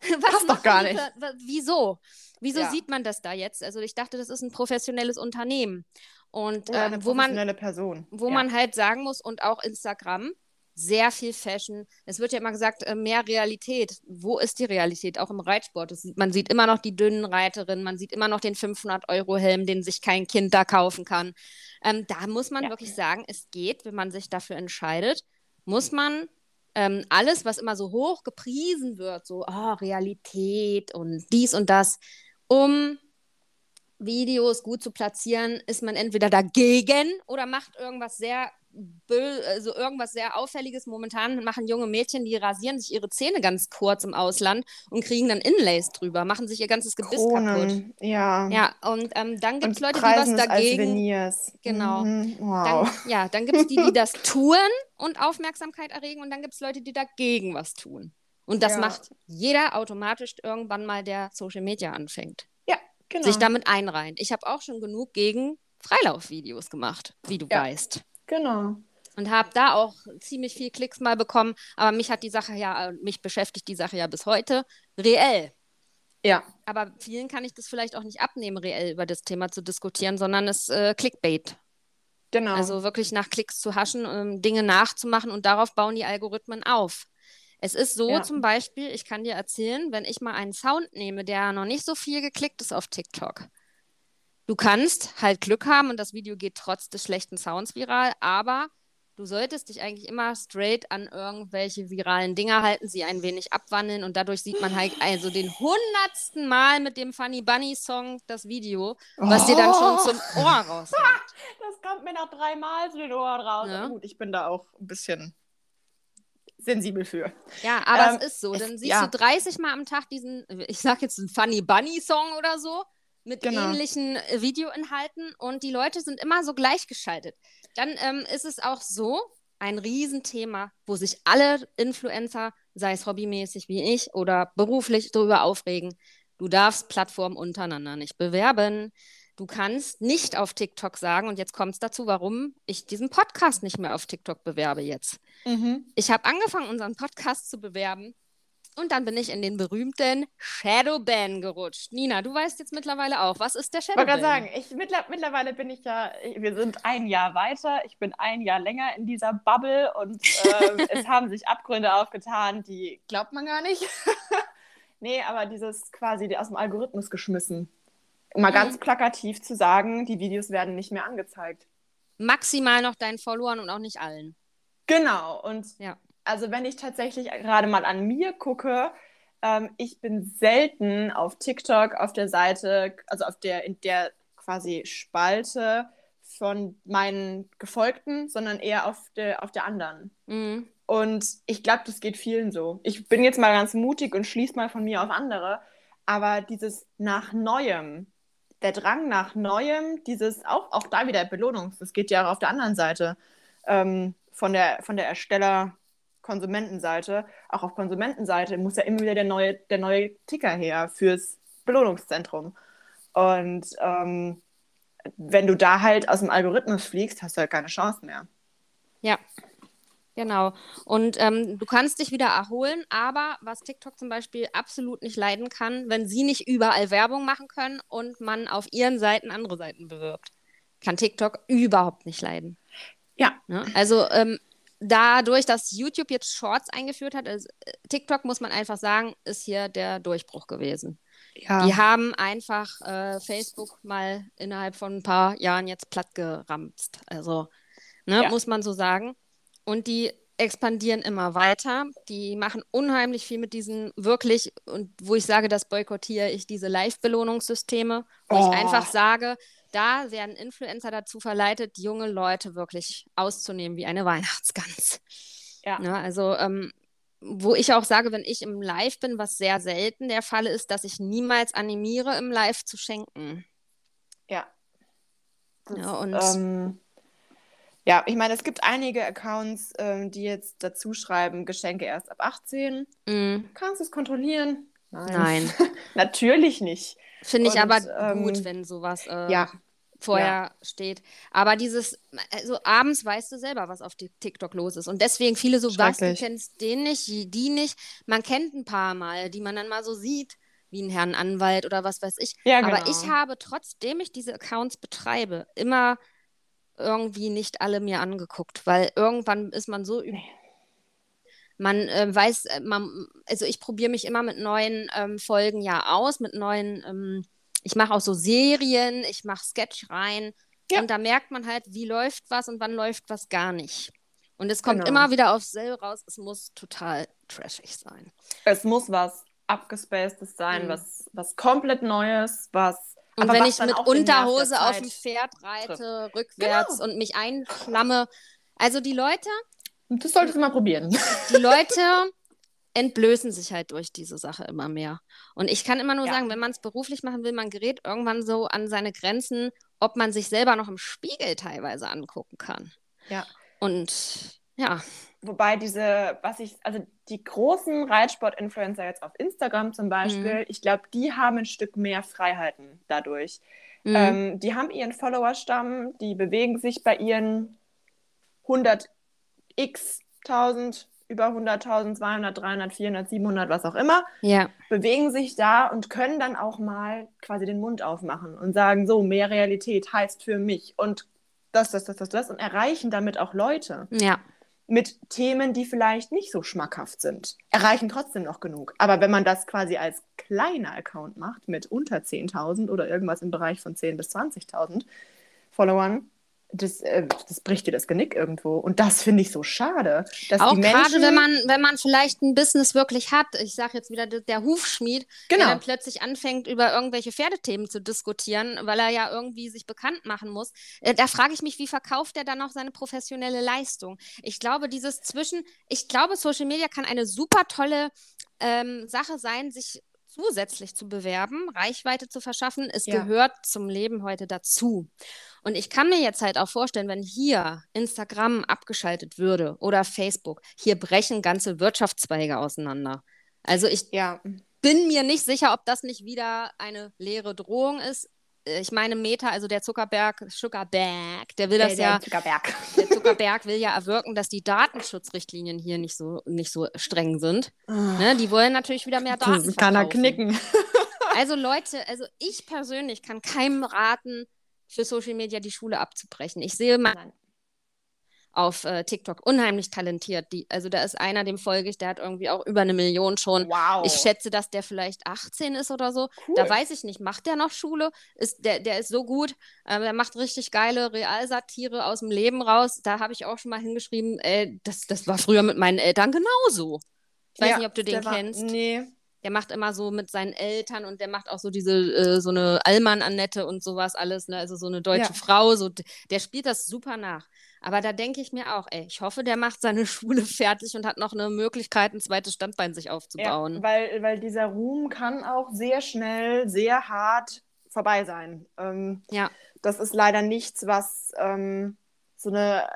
[LAUGHS] Was Passt doch gar nicht. Wieso? Wieso ja. sieht man das da jetzt? Also ich dachte, das ist ein professionelles Unternehmen. Und ähm, wo man, Person. Wo ja. man halt sagen muss, und auch Instagram, sehr viel Fashion. Es wird ja immer gesagt, äh, mehr Realität. Wo ist die Realität? Auch im Reitsport. Sieht, man sieht immer noch die dünnen Reiterinnen, man sieht immer noch den 500-Euro-Helm, den sich kein Kind da kaufen kann. Ähm, da muss man ja. wirklich sagen, es geht, wenn man sich dafür entscheidet, muss man ähm, alles, was immer so hoch gepriesen wird, so oh, Realität und dies und das, um Videos gut zu platzieren, ist man entweder dagegen oder macht irgendwas sehr also irgendwas sehr Auffälliges. Momentan machen junge Mädchen, die rasieren sich ihre Zähne ganz kurz im Ausland und kriegen dann Inlays drüber, machen sich ihr ganzes Gebiss Kronen. kaputt. Ja. Ja, und ähm, dann gibt es Leute, die was dagegen. Genau. Mhm. Wow. Dann, ja, dann gibt es die, die [LAUGHS] das tun und Aufmerksamkeit erregen und dann gibt es Leute, die dagegen was tun. Und das ja. macht jeder automatisch irgendwann mal, der Social Media anfängt. Ja, genau. Sich damit einreihen. Ich habe auch schon genug gegen Freilaufvideos gemacht, wie du ja. weißt. Genau. Und habe da auch ziemlich viel Klicks mal bekommen. Aber mich hat die Sache ja, mich beschäftigt die Sache ja bis heute reell. Ja. Aber vielen kann ich das vielleicht auch nicht abnehmen, reell über das Thema zu diskutieren, sondern es äh, Clickbait. Genau. Also wirklich nach Klicks zu haschen, um Dinge nachzumachen und darauf bauen die Algorithmen auf. Es ist so ja. zum Beispiel, ich kann dir erzählen, wenn ich mal einen Sound nehme, der noch nicht so viel geklickt ist auf TikTok, Du kannst halt Glück haben und das Video geht trotz des schlechten Sounds viral, aber Du solltest dich eigentlich immer straight an irgendwelche viralen Dinger halten, sie ein wenig abwandeln und dadurch sieht man halt also den hundertsten Mal mit dem Funny Bunny Song das Video, was oh. dir dann schon zum Ohr raushängt. [LAUGHS] Das kommt mir nach dreimal zu den Ohren raus. Ja. Gut, ich bin da auch ein bisschen sensibel für. Ja, aber ähm, es ist so. Dann es, siehst ja. du 30 Mal am Tag diesen, ich sag jetzt einen Funny Bunny Song oder so, mit genau. ähnlichen äh, Videoinhalten und die Leute sind immer so gleichgeschaltet. Dann ähm, ist es auch so, ein Riesenthema, wo sich alle Influencer, sei es hobbymäßig wie ich oder beruflich, darüber aufregen. Du darfst Plattformen untereinander nicht bewerben. Du kannst nicht auf TikTok sagen, und jetzt kommt es dazu, warum ich diesen Podcast nicht mehr auf TikTok bewerbe jetzt. Mhm. Ich habe angefangen, unseren Podcast zu bewerben und dann bin ich in den berühmten Shadowban gerutscht. Nina, du weißt jetzt mittlerweile auch, was ist der Shadowban? Ich wollte gerade sagen, ich, mittler, mittlerweile bin ich ja, wir sind ein Jahr weiter, ich bin ein Jahr länger in dieser Bubble und äh, es [LAUGHS] haben sich Abgründe aufgetan, die glaubt man gar nicht. [LAUGHS] nee, aber dieses quasi aus dem Algorithmus geschmissen. Mal mhm. ganz plakativ zu sagen, die Videos werden nicht mehr angezeigt. Maximal noch deinen Followern und auch nicht allen. Genau, und ja also wenn ich tatsächlich gerade mal an mir gucke, ähm, ich bin selten auf TikTok auf der Seite, also auf der, in der quasi Spalte von meinen Gefolgten, sondern eher auf der, auf der anderen. Mhm. Und ich glaube, das geht vielen so. Ich bin jetzt mal ganz mutig und schließe mal von mir auf andere, aber dieses nach Neuem, der Drang nach Neuem, dieses auch, auch da wieder Belohnung, das geht ja auch auf der anderen Seite ähm, von, der, von der Ersteller- Konsumentenseite, auch auf Konsumentenseite muss ja immer wieder der neue, der neue Ticker her fürs Belohnungszentrum. Und ähm, wenn du da halt aus dem Algorithmus fliegst, hast du halt keine Chance mehr. Ja, genau. Und ähm, du kannst dich wieder erholen, aber was TikTok zum Beispiel absolut nicht leiden kann, wenn sie nicht überall Werbung machen können und man auf ihren Seiten andere Seiten bewirbt, kann TikTok überhaupt nicht leiden. Ja. Ne? Also ähm, dadurch, dass YouTube jetzt Shorts eingeführt hat, also TikTok muss man einfach sagen, ist hier der Durchbruch gewesen. Ja. Die haben einfach äh, Facebook mal innerhalb von ein paar Jahren jetzt platt geramst. Also, ne, ja. muss man so sagen. Und die expandieren immer weiter. Die machen unheimlich viel mit diesen wirklich, und wo ich sage, das boykottiere ich diese Live-Belohnungssysteme, wo oh. ich einfach sage, da werden Influencer dazu verleitet, junge Leute wirklich auszunehmen wie eine Weihnachtsgans. Ja. ja also, ähm, wo ich auch sage, wenn ich im Live bin, was sehr selten der Fall ist, dass ich niemals animiere, im Live zu schenken. Ja. Das, ja, und. Ähm, ja, ich meine, es gibt einige Accounts, ähm, die jetzt dazu schreiben, Geschenke erst ab 18. Mm. Kannst du es kontrollieren? Nein. Nein. [LAUGHS] Natürlich nicht. Finde ich aber ähm, gut, wenn sowas äh, ja. vorher ja. steht. Aber dieses, also abends weißt du selber, was auf TikTok los ist. Und deswegen viele so, was, du kennst den nicht, die nicht. Man kennt ein paar Mal, die man dann mal so sieht, wie einen Herrn Anwalt oder was weiß ich. Ja, genau. Aber ich habe, trotzdem ich diese Accounts betreibe, immer irgendwie nicht alle mir angeguckt, weil irgendwann ist man so man äh, weiß, äh, man, also ich probiere mich immer mit neuen ähm, Folgen ja aus, mit neuen, ähm, ich mache auch so Serien, ich mache Sketch rein ja. und da merkt man halt, wie läuft was und wann läuft was gar nicht. Und es kommt genau. immer wieder aufs selbe raus, es muss total trashig sein. Es muss was abgespacedes sein, mhm. was, was komplett Neues, was und wenn ich mit Unterhose auf dem Pferd reite, trifft. rückwärts genau. und mich einklamme. Also die Leute, das solltest du mal probieren. Die Leute entblößen sich halt durch diese Sache immer mehr. Und ich kann immer nur ja. sagen, wenn man es beruflich machen will, man gerät irgendwann so an seine Grenzen, ob man sich selber noch im Spiegel teilweise angucken kann. Ja. Und ja. Wobei diese, was ich, also die großen Reitsport-Influencer jetzt auf Instagram zum Beispiel, mhm. ich glaube, die haben ein Stück mehr Freiheiten dadurch. Mhm. Ähm, die haben ihren Followerstamm, die bewegen sich bei ihren 100 x 1000, über 100.000, 200, 300, 400, 700, was auch immer, ja. bewegen sich da und können dann auch mal quasi den Mund aufmachen und sagen, so, mehr Realität heißt für mich und das, das, das, das, das und erreichen damit auch Leute. Ja. Mit Themen, die vielleicht nicht so schmackhaft sind. Erreichen trotzdem noch genug. Aber wenn man das quasi als kleiner Account macht, mit unter 10.000 oder irgendwas im Bereich von 10.000 bis 20.000 Followern, das, äh, das bricht dir das Genick irgendwo. Und das finde ich so schade. Dass auch die Menschen, gerade, wenn man, wenn man vielleicht ein Business wirklich hat, ich sage jetzt wieder der, Hufschmied, Genau. der dann plötzlich anfängt, über irgendwelche Pferdethemen zu diskutieren, weil er ja irgendwie sich bekannt machen muss. Äh, da frage ich mich, wie verkauft er dann noch seine professionelle Leistung? Ich glaube, dieses Zwischen, ich glaube, Social Media kann eine super tolle ähm, Sache sein, sich zusätzlich zu bewerben, Reichweite zu verschaffen. Es Ja. gehört zum Leben heute dazu. Und ich kann mir jetzt halt auch vorstellen, wenn hier Instagram abgeschaltet würde oder Facebook, hier brechen ganze Wirtschaftszweige auseinander. Also ich ja, bin mir nicht sicher, ob das nicht wieder eine leere Drohung ist. Äh, Ich meine, Meta, also der Zuckerberg, Zuckerberg, der will das der, ja, der Zuckerberg. der Zuckerberg will ja erwirken, dass die Datenschutzrichtlinien hier nicht so, nicht so streng sind. Ne? Die wollen natürlich wieder mehr Daten Das kann er verkaufen. knicken. [LAUGHS] Also Leute, also ich persönlich kann keinem raten, für Social Media die Schule abzubrechen. Ich sehe mal auf äh, TikTok unheimlich talentiert. Die, also da ist einer, dem folge ich, der hat irgendwie auch über eine Million schon. Wow. Ich schätze, dass der vielleicht 18 ist oder so. Cool. Da weiß ich nicht, macht der noch Schule? Ist, der, der ist so gut. Ähm, der macht richtig geile Realsatire aus dem Leben raus. Da habe ich auch schon mal hingeschrieben, ey, das, das war früher mit meinen Eltern genauso. Ich weiß Ja, nicht, ob du den war- kennst. Nee. Der macht immer so mit seinen Eltern und der macht auch so diese, äh, so eine Allmann-Annette und sowas alles, ne? Also so eine deutsche Ja. Frau, so, der spielt das super nach. Aber da denke ich mir auch, ey, ich hoffe, der macht seine [LAUGHS] Schule fertig und hat noch eine Möglichkeit, ein zweites Standbein sich aufzubauen. Ja, weil, weil dieser Ruhm kann auch sehr schnell, sehr hart vorbei sein. Ähm, Ja. Das ist leider nichts, was ähm, so eine,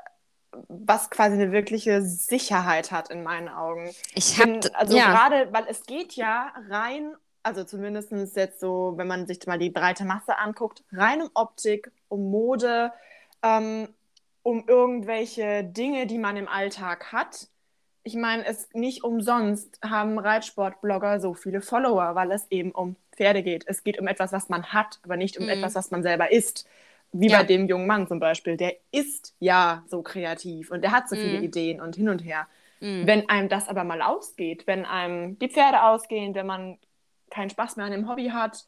was quasi eine wirkliche Sicherheit hat in meinen Augen. Ich habe, also ja, gerade, weil es geht ja rein, also zumindest jetzt so, wenn man sich mal die breite Masse anguckt, rein um Optik, um Mode, ähm, um irgendwelche Dinge, die man im Alltag hat. Ich meine, es nicht umsonst haben Reitsportblogger so viele Follower, weil es eben um Pferde geht. Es geht um etwas, was man hat, aber nicht um Mhm. etwas, was man selber ist. Wie Ja. bei dem jungen Mann zum Beispiel. Der ist ja so kreativ und der hat so viele Mhm. Ideen und hin und her. mm. Wenn einem das aber mal ausgeht, wenn einem die Pferde ausgehen, wenn man keinen Spaß mehr an dem Hobby hat,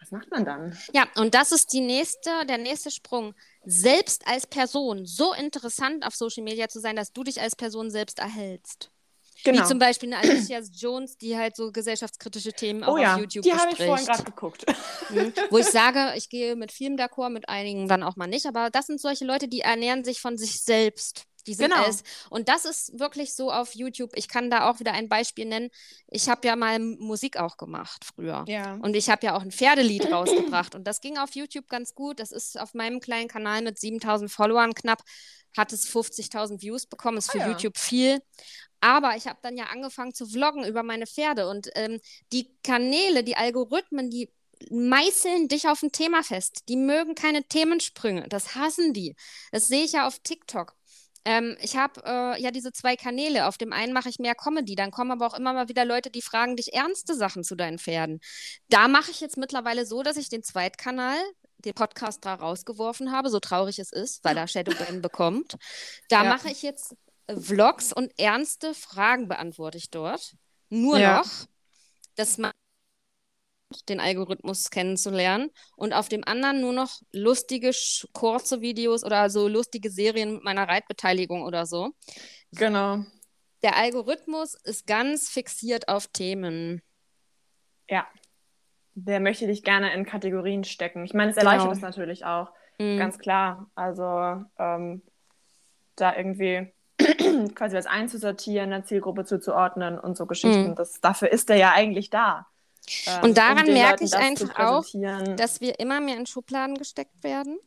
was macht man dann? Ja, und das ist die nächste, der nächste Sprung. Selbst als Person so interessant auf Social Media zu sein, dass du dich als Person selbst erhältst. Genau. Wie zum Beispiel eine Alicia Jones, die halt so gesellschaftskritische Themen auch oh ja, auf YouTube die habe ich bespricht. vorhin gerade geguckt. Mhm. Wo ich sage, ich gehe mit vielem d'accord, mit einigen dann auch mal nicht. Aber das sind solche Leute, die ernähren sich von sich selbst. Die sind Genau. es. Und das ist wirklich so auf YouTube. Ich kann da auch wieder ein Beispiel nennen. Ich habe ja mal Musik auch gemacht früher. Ja. Und ich habe ja auch ein Pferdelied rausgebracht. Und das ging auf YouTube ganz gut. Das ist auf meinem kleinen Kanal mit 7000 Followern knapp, hat es 50.000 Views bekommen. Ist für Ah ja. YouTube viel. Aber ich habe dann ja angefangen zu vloggen über meine Pferde. Und ähm, die Kanäle, die Algorithmen, die meißeln dich auf ein Thema fest. Die mögen keine Themensprünge. Das hassen die. Das sehe ich ja auf TikTok. Ähm, ich habe äh, ja diese zwei Kanäle. Auf dem einen mache ich mehr Comedy, dann kommen aber auch immer mal wieder Leute, die fragen dich ernste Sachen zu deinen Pferden. Da mache ich jetzt mittlerweile so, dass ich den Zweitkanal, den Podcast da rausgeworfen habe, so traurig es ist, weil er Shadowban [LAUGHS] bekommt. Da Ja. mache ich jetzt Vlogs und ernste Fragen beantworte ich dort. Nur Ja. noch, dass man den Algorithmus kennenzulernen und auf dem anderen nur noch lustige, kurze Videos oder so lustige Serien mit meiner Reitbeteiligung oder so. Genau. Der Algorithmus ist ganz fixiert auf Themen. Ja. Der möchte dich gerne in Kategorien stecken. Ich meine, es erleichtert Genau. es natürlich auch. Mhm. Ganz klar. Also ähm, da irgendwie [CLEARS THROAT] quasi was einzusortieren, einer Zielgruppe zuzuordnen und so Geschichten. Mhm. Das, dafür ist er ja eigentlich da. Ähm, Und daran um merke Leuten ich einfach auch, dass wir immer mehr in Schubladen gesteckt werden.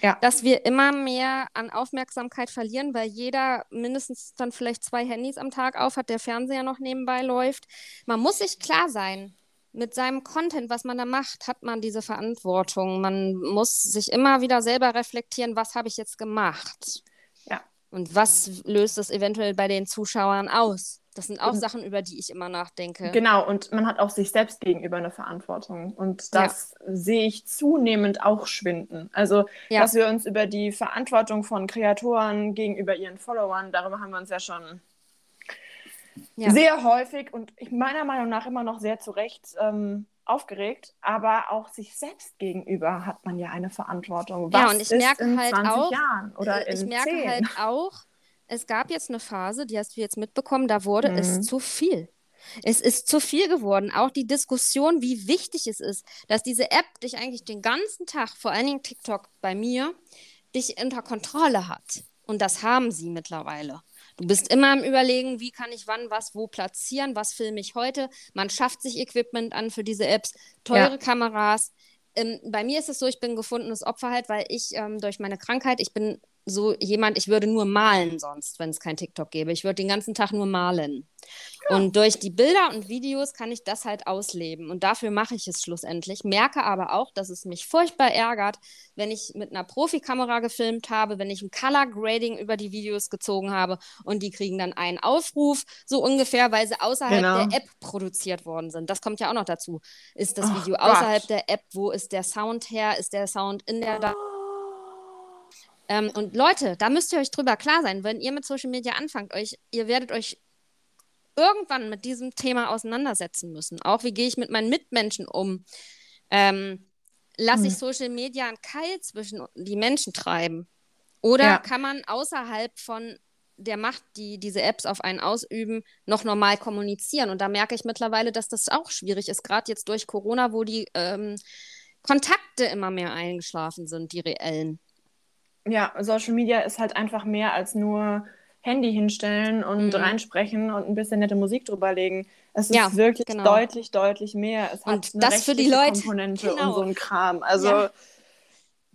Ja. Dass wir immer mehr an Aufmerksamkeit verlieren, weil jeder mindestens dann vielleicht zwei Handys am Tag auf hat, der Fernseher noch nebenbei läuft. Man muss sich klar sein, mit seinem Content, was man da macht, hat man diese Verantwortung. Man muss sich immer wieder selber reflektieren, was habe ich jetzt gemacht? Ja. Und was löst es eventuell bei den Zuschauern aus? Das sind auch. Sachen, über die ich immer nachdenke. Genau, und man hat auch sich selbst gegenüber eine Verantwortung. Und das sehe ich zunehmend auch schwinden. Also, Ja. dass wir uns über die Verantwortung von Kreatoren gegenüber ihren Followern, darüber haben wir uns ja schon Ja. sehr häufig und meiner Meinung nach immer noch sehr zu Recht ähm, aufgeregt, aber auch sich selbst gegenüber hat man ja eine Verantwortung. Was ja, und ich merke halt auch, Jahren oder ich merke 10? halt auch, es gab jetzt eine Phase, die hast du jetzt mitbekommen, da wurde Mhm. es zu viel. Es ist zu viel geworden. Auch die Diskussion, wie wichtig es ist, dass diese App dich eigentlich den ganzen Tag, vor allen Dingen TikTok bei mir, dich unter Kontrolle hat. Und das haben sie mittlerweile. Du bist immer am Überlegen, wie kann ich wann was wo platzieren, was filme ich heute. Man schafft sich Equipment an für diese Apps, teure Ja. Kameras. Ähm, bei mir ist es so, ich bin gefundenes Opfer halt, weil ich ähm, durch meine Krankheit, ich bin so jemand, ich würde nur malen sonst, wenn es kein TikTok gäbe. Ich würde den ganzen Tag nur malen. Und durch die Bilder und Videos kann ich das halt ausleben. Und dafür mache ich es schlussendlich. Merke aber auch, dass es mich furchtbar ärgert, wenn ich mit einer Profikamera gefilmt habe, wenn ich ein Color Grading über die Videos gezogen habe und die kriegen dann einen Aufruf, so ungefähr, weil sie außerhalb Genau. der App produziert worden sind. Das kommt ja auch noch dazu. Ist das Oh Video Gott. außerhalb der App? Wo ist der Sound her? Ist der Sound in der Datei? Ähm, und Leute, da müsst ihr euch drüber klar sein, wenn ihr mit Social Media anfangt, euch, ihr werdet euch irgendwann mit diesem Thema auseinandersetzen müssen. Auch wie gehe ich mit meinen Mitmenschen um? Ähm, lasse ich Hm. Social Media einen Keil zwischen die Menschen treiben? Oder Ja. kann man außerhalb von der Macht, die diese Apps auf einen ausüben, noch normal kommunizieren? Und da merke ich mittlerweile, dass das auch schwierig ist, gerade jetzt durch Corona, wo die ähm, Kontakte immer mehr eingeschlafen sind, die reellen. Ja, Social Media ist halt einfach mehr als nur Handy hinstellen und Mhm. reinsprechen und ein bisschen nette Musik drüberlegen. Es ist Ja, wirklich genau. deutlich, deutlich mehr. Es hat Und eine das für die Leute- Komponente genau. und so ein Kram. Also Ja.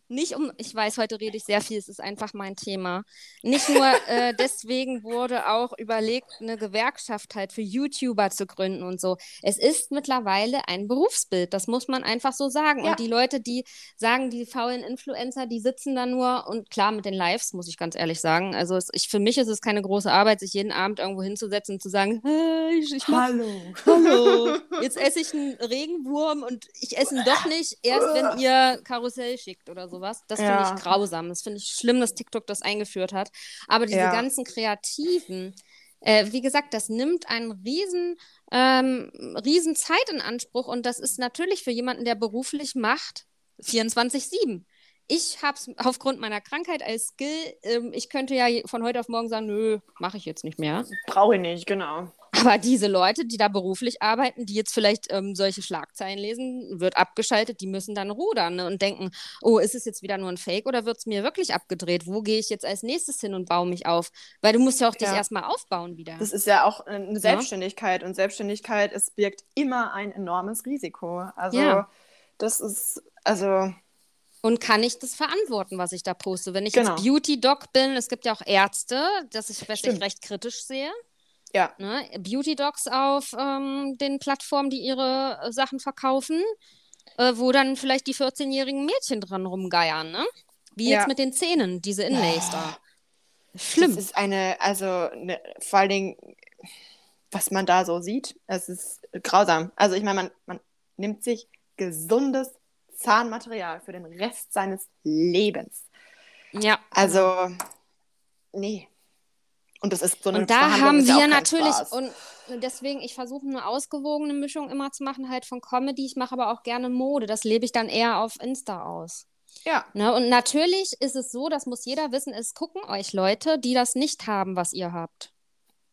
Nicht um, ich weiß, heute rede ich sehr viel, es ist einfach mein Thema. Nicht nur äh, [LAUGHS] deswegen wurde auch überlegt, eine Gewerkschaft halt für YouTuber zu gründen und so. Es ist mittlerweile ein Berufsbild, das muss man einfach so sagen. Ja. Und die Leute, die sagen, die faulen Influencer, die sitzen da nur und klar mit den Lives, muss ich ganz ehrlich sagen. Also es, ich, für mich ist es keine große Arbeit, sich jeden Abend irgendwo hinzusetzen und zu sagen, [LAUGHS] hey, ich, ich mach hallo. Hallo, [LAUGHS] jetzt esse ich einen Regenwurm und ich esse ihn doch nicht, erst wenn ihr Karussell schickt oder sowas. Das finde Ja. ich grausam. Das finde ich schlimm, dass TikTok das eingeführt hat. Aber diese Ja. ganzen Kreativen, äh, wie gesagt, das nimmt einen riesen, ähm, riesen Zeit in Anspruch und das ist natürlich für jemanden, der beruflich macht, 24-7. Ich habe es aufgrund meiner Krankheit als Skill, ähm, ich könnte ja von heute auf morgen sagen, nö, mache ich jetzt nicht mehr. Brauche ich nicht, genau. Aber diese Leute, die da beruflich arbeiten, die jetzt vielleicht ähm, solche Schlagzeilen lesen, wird abgeschaltet, die müssen dann rudern ne, und denken, oh, ist es jetzt wieder nur ein Fake oder wird es mir wirklich abgedreht? Wo gehe ich jetzt als nächstes hin und baue mich auf? Weil du musst ja auch dich Ja. erstmal aufbauen wieder. Das ist ja auch eine Selbstständigkeit und Selbstständigkeit, es birgt immer ein enormes Risiko. Also Ja. das ist, also Und kann ich das verantworten, was ich da poste? Wenn ich Genau. jetzt Beauty-Doc bin, es gibt ja auch Ärzte, das ich, was ich recht kritisch sehe. Ja, Ne? Beauty-Docs auf ähm, den Plattformen, die ihre äh, Sachen verkaufen, äh, wo dann vielleicht die 14-jährigen Mädchen dran rumgeiern, ne? Wie Ja. jetzt mit den Zähnen, diese Inlays da. Schlimm. Das ist eine, also ne, vor allen Dingen, was man da so sieht, es ist grausam. Also ich meine, man, man nimmt sich gesundes Zahnmaterial für den Rest seines Lebens. ja. Also, nee. Und das ist so eine Und da haben ja wir natürlich, Spaß. und deswegen, ich versuche eine ausgewogene Mischung immer zu machen, halt von Comedy. Ich mache aber auch gerne Mode. Das lebe ich dann eher auf Insta aus. Ja, Ne? Und natürlich ist es so, das muss jeder wissen, es gucken euch Leute, die das nicht haben, was ihr habt.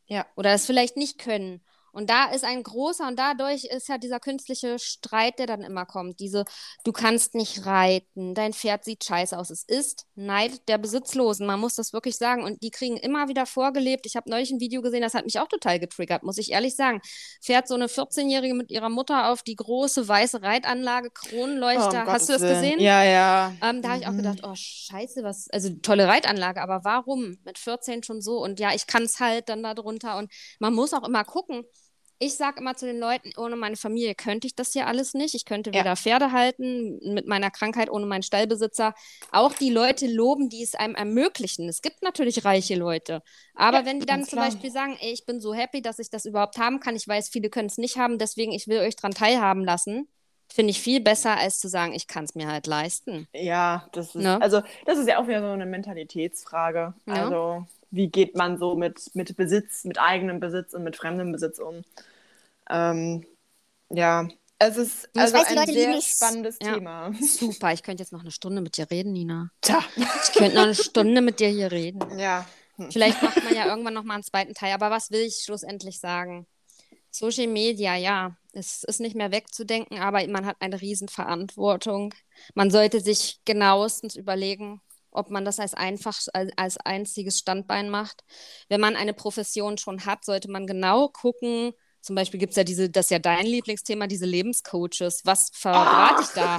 ja. Oder es vielleicht nicht können. Und da ist ein großer, und dadurch ist ja dieser künstliche Streit, der dann immer kommt. Diese, du kannst nicht reiten, dein Pferd sieht scheiße aus. Es ist Neid der Besitzlosen, man muss das wirklich sagen. Und die kriegen immer wieder vorgelebt. Ich habe neulich ein Video gesehen, das hat mich auch total getriggert, muss ich ehrlich sagen. Fährt so eine 14-Jährige mit ihrer Mutter auf die große weiße Reitanlage, Kronleuchter. um Hast du das Willen. gesehen? Ja, ja. Ähm, da habe ich auch Mhm. gedacht, oh scheiße, was, also tolle Reitanlage, aber warum mit 14 schon so? Und ja, ich kann es halt dann da drunter und man muss auch immer gucken. Ich sage immer zu den Leuten, ohne meine Familie könnte ich das hier alles nicht. Ich könnte Ja. weder Pferde halten, mit meiner Krankheit, ohne meinen Stallbesitzer. Auch die Leute loben, die es einem ermöglichen. Es gibt natürlich reiche Leute. Aber Ja, wenn die dann zum klar. Beispiel sagen, ey, ich bin so happy, dass ich das überhaupt haben kann. Ich weiß, viele können es nicht haben, deswegen ich will euch dran teilhaben lassen. Finde ich viel besser, als zu sagen, ich kann es mir halt leisten. Ja, das ist, Ne? also das ist ja auch wieder so eine Mentalitätsfrage. Ja. Also, wie geht man so mit, mit Besitz, mit eigenem Besitz und mit fremdem Besitz um? Ähm, ja, Es ist ich also weiß, ein Leute sehr spannendes Ja. Thema. Super, ich könnte jetzt noch eine Stunde mit dir reden, Nina. Tja. Ich könnte noch eine Stunde mit dir hier reden. Ja. Hm. Vielleicht macht man ja irgendwann noch mal einen zweiten Teil. Aber was will ich schlussendlich sagen? Social Media, ja, es ist nicht mehr wegzudenken, aber man hat eine Riesenverantwortung. Man sollte sich genauestens überlegen, ob man das als einfach als, einziges Standbein macht. Wenn man eine Profession schon hat, sollte man genau gucken. Zum Beispiel gibt es ja diese, das ist ja dein Lieblingsthema, diese Lebenscoaches. Was verbrate ich da?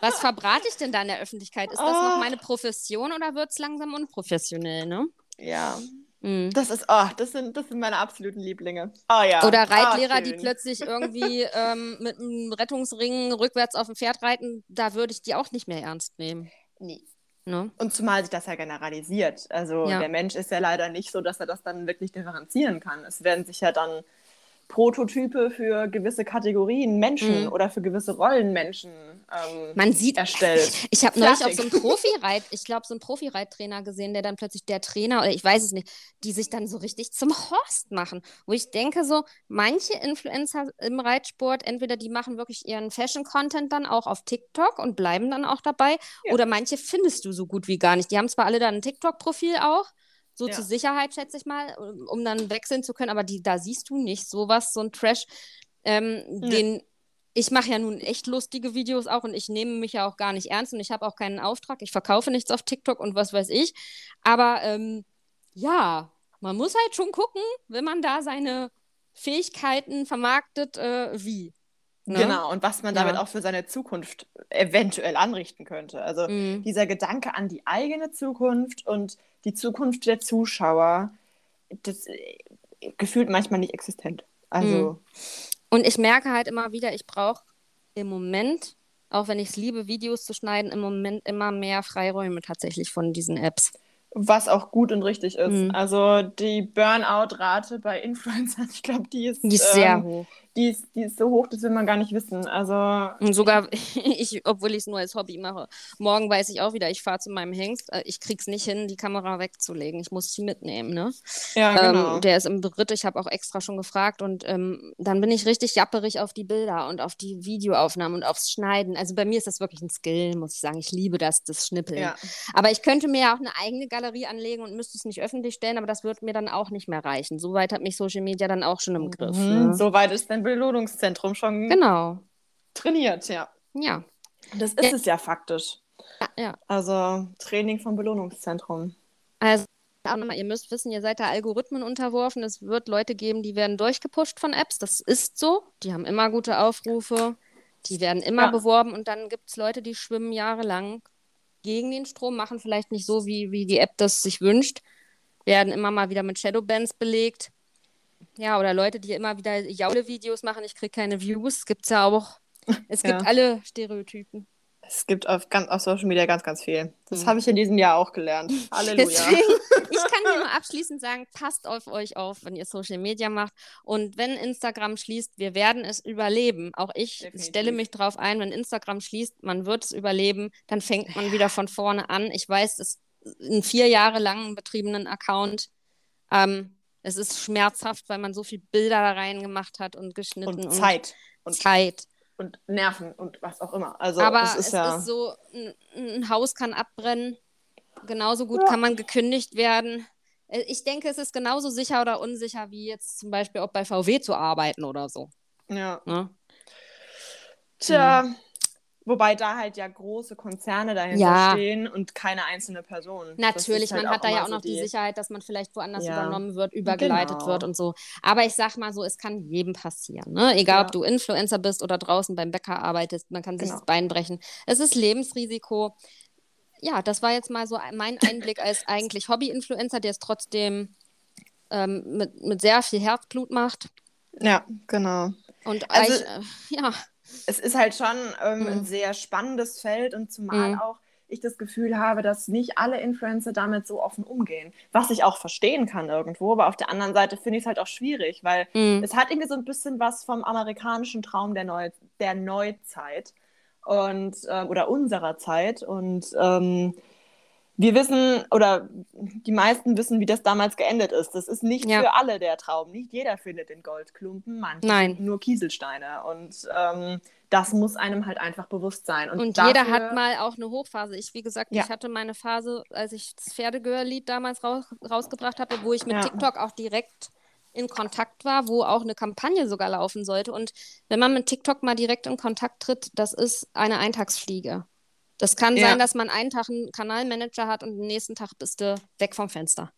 Was verbrate ich denn da in der Öffentlichkeit? Ist das noch Ah. meine Profession oder wird es langsam unprofessionell, ne? Ja. Mhm. Das ist, oh, das sind, das sind meine absoluten Lieblinge. Oh ja. Oder Ah, Reitlehrer, die schön. plötzlich [LAUGHS] irgendwie ähm, mit einem Rettungsring rückwärts auf dem Pferd reiten, da würde ich die auch nicht mehr ernst nehmen. Nee. Ne? Und zumal sich das ja generalisiert. Also Ja. der Mensch ist ja leider nicht so, dass er das dann wirklich differenzieren kann. Es werden sich ja dann Prototype für gewisse Kategorien Menschen Mhm. oder für gewisse Rollen Menschen ähm, Man sieht, erstellt. [LAUGHS] ich habe neulich auch so einen Profi-Reit, ich glaube, so einen Profi-Reittrainer gesehen, der dann plötzlich der Trainer, oder ich weiß es nicht, die sich dann so richtig zum Horst machen. Wo ich denke, so, manche Influencer im Reitsport, entweder die machen wirklich ihren Fashion-Content dann auch auf TikTok und bleiben dann auch dabei, Ja. oder manche findest du so gut wie gar nicht. Die haben zwar alle dann ein TikTok-Profil auch, so Ja. zur Sicherheit, schätze ich mal, um um dann wechseln zu können, aber die, da siehst du nicht sowas, so ein Trash, ähm, Nee. den ich mache ja nun echt lustige Videos auch und ich nehme mich ja auch gar nicht ernst und ich habe auch keinen Auftrag. Ich verkaufe nichts auf TikTok und was weiß ich. Aber ähm, ja, man muss halt schon gucken, wenn man da seine Fähigkeiten vermarktet, äh, wie. Ne? Genau, und was man damit Ja. auch für seine Zukunft eventuell anrichten könnte. Also Mhm. dieser Gedanke an die eigene Zukunft und die Zukunft der Zuschauer, das äh, gefühlt manchmal nicht existent. Also, Und ich merke halt immer wieder, ich brauche im Moment, auch wenn ich es liebe, Videos zu schneiden, im Moment immer mehr Freiräume tatsächlich von diesen Apps. was auch gut und richtig ist. Mhm. Also die Burnout-Rate bei Influencern, [LAUGHS] ich glaube, die ist, Die ist sehr ähm, hoch. Die ist, die ist so hoch, das will man gar nicht wissen. Also Und sogar [LAUGHS] ich, obwohl ich es nur als Hobby mache. Morgen weiß ich auch wieder, ich fahre zu meinem Hengst. Äh, Ich krieg's nicht hin, die Kamera wegzulegen. Ich muss sie mitnehmen, ne? ja, genau. Ähm, der ist im Beritt, ich habe auch extra schon gefragt und ähm, dann bin ich richtig japperig auf die Bilder und auf die Videoaufnahmen und aufs Schneiden. Also bei mir ist das wirklich ein Skill, muss ich sagen. Ich liebe das, das Schnippeln. ja. Aber ich könnte mir ja auch eine eigene Galerie anlegen und müsste es nicht öffentlich stellen, aber das wird mir dann auch nicht mehr reichen. Soweit hat mich Social Media dann auch schon im Griff. Mhm, Ne? Soweit ist dein Belohnungszentrum schon Genau. trainiert, ja. Ja. Das ist es ja faktisch. Ja, ja. Also Training vom Belohnungszentrum. Also, auch nochmal, ihr müsst wissen, ihr seid da Algorithmen unterworfen. Es wird Leute geben, die werden durchgepusht von Apps. Das ist so. Die haben immer gute Aufrufe. Die werden immer Ja. beworben. Und dann gibt es Leute, die schwimmen jahrelang gegen den Strom, machen vielleicht nicht so, wie, wie die App das sich wünscht, werden immer mal wieder mit Shadowbans belegt. Ja, oder Leute, die immer wieder Jaule-Videos machen, ich kriege keine Views. Gibt es ja auch. Es gibt Ja. alle Stereotypen. Es gibt auf, ganz, auf Social Media ganz, ganz viel. Das Mhm. habe ich in diesem Jahr auch gelernt. [LAUGHS] Halleluja. Deswegen, ich kann hier [LAUGHS] nur abschließend sagen, passt auf euch auf, wenn ihr Social Media macht. Und wenn Instagram schließt, wir werden es überleben. Auch ich Definitiv. stelle mich darauf ein, wenn Instagram schließt, man wird es überleben, dann fängt man wieder von vorne an. Ich weiß, es ist ein vier Jahre lang betriebenen Account. Ähm, es ist schmerzhaft, weil man so viel Bilder da reingemacht hat und geschnitten Und Zeit und, Zeit. und Nerven und was auch immer. Also Aber es es ist ja. ist so, ein, ein Haus kann abbrennen. Genauso gut Ja. kann man gekündigt werden. Äh, Ich denke, es ist genauso sicher oder unsicher, wie jetzt zum Beispiel auch bei VW zu arbeiten oder so. ja. Ne? Tja. Wobei da halt ja große Konzerne dahinter Ja. stehen und keine einzelne Person. Natürlich, halt man hat da ja auch so noch die Sicherheit, dass man vielleicht woanders Ja. übernommen wird, übergeleitet Genau. wird und so. Aber ich sag mal so, es kann jedem passieren. Ne? Egal, Ja. ob du Influencer bist oder draußen beim Bäcker arbeitest, man kann sich Genau. das Bein brechen. Es ist Lebensrisiko. Ja, das war jetzt mal so mein Einblick als eigentlich Hobby-Influencer, der es trotzdem ähm, mit, mit sehr viel Herzblut macht. Ja, genau. Und Also- ich, äh, ja, Es ist halt schon ähm, Mhm. ein sehr spannendes Feld und zumal Mhm. auch ich das Gefühl habe, dass nicht alle Influencer damit so offen umgehen. Was ich auch verstehen kann irgendwo, aber auf der anderen Seite finde ich es halt auch schwierig, weil mm, es hat irgendwie so ein bisschen was vom amerikanischen Traum der, Neu der Neuzeit und ähm, oder unserer Zeit und ähm, wir wissen oder die meisten wissen, wie das damals geendet ist. Das ist nicht Ja. für alle der Traum. Nicht jeder findet den Goldklumpen, manche Nein. nur Kieselsteine. Und ähm, das muss einem halt einfach bewusst sein. Und, Und dafür, jeder hat mal auch eine Hochphase. Ich, wie gesagt, Ja. ich hatte meine Phase, als ich das Pferdegehörlied damals raus, rausgebracht habe, wo ich mit Ja. TikTok auch direkt in Kontakt war, wo auch eine Kampagne sogar laufen sollte. Und wenn man mit TikTok mal direkt in Kontakt tritt, das ist eine Eintagsfliege. Das kann Ja. sein, dass man einen Tag einen Kanalmanager hat und den nächsten Tag bist du weg vom Fenster.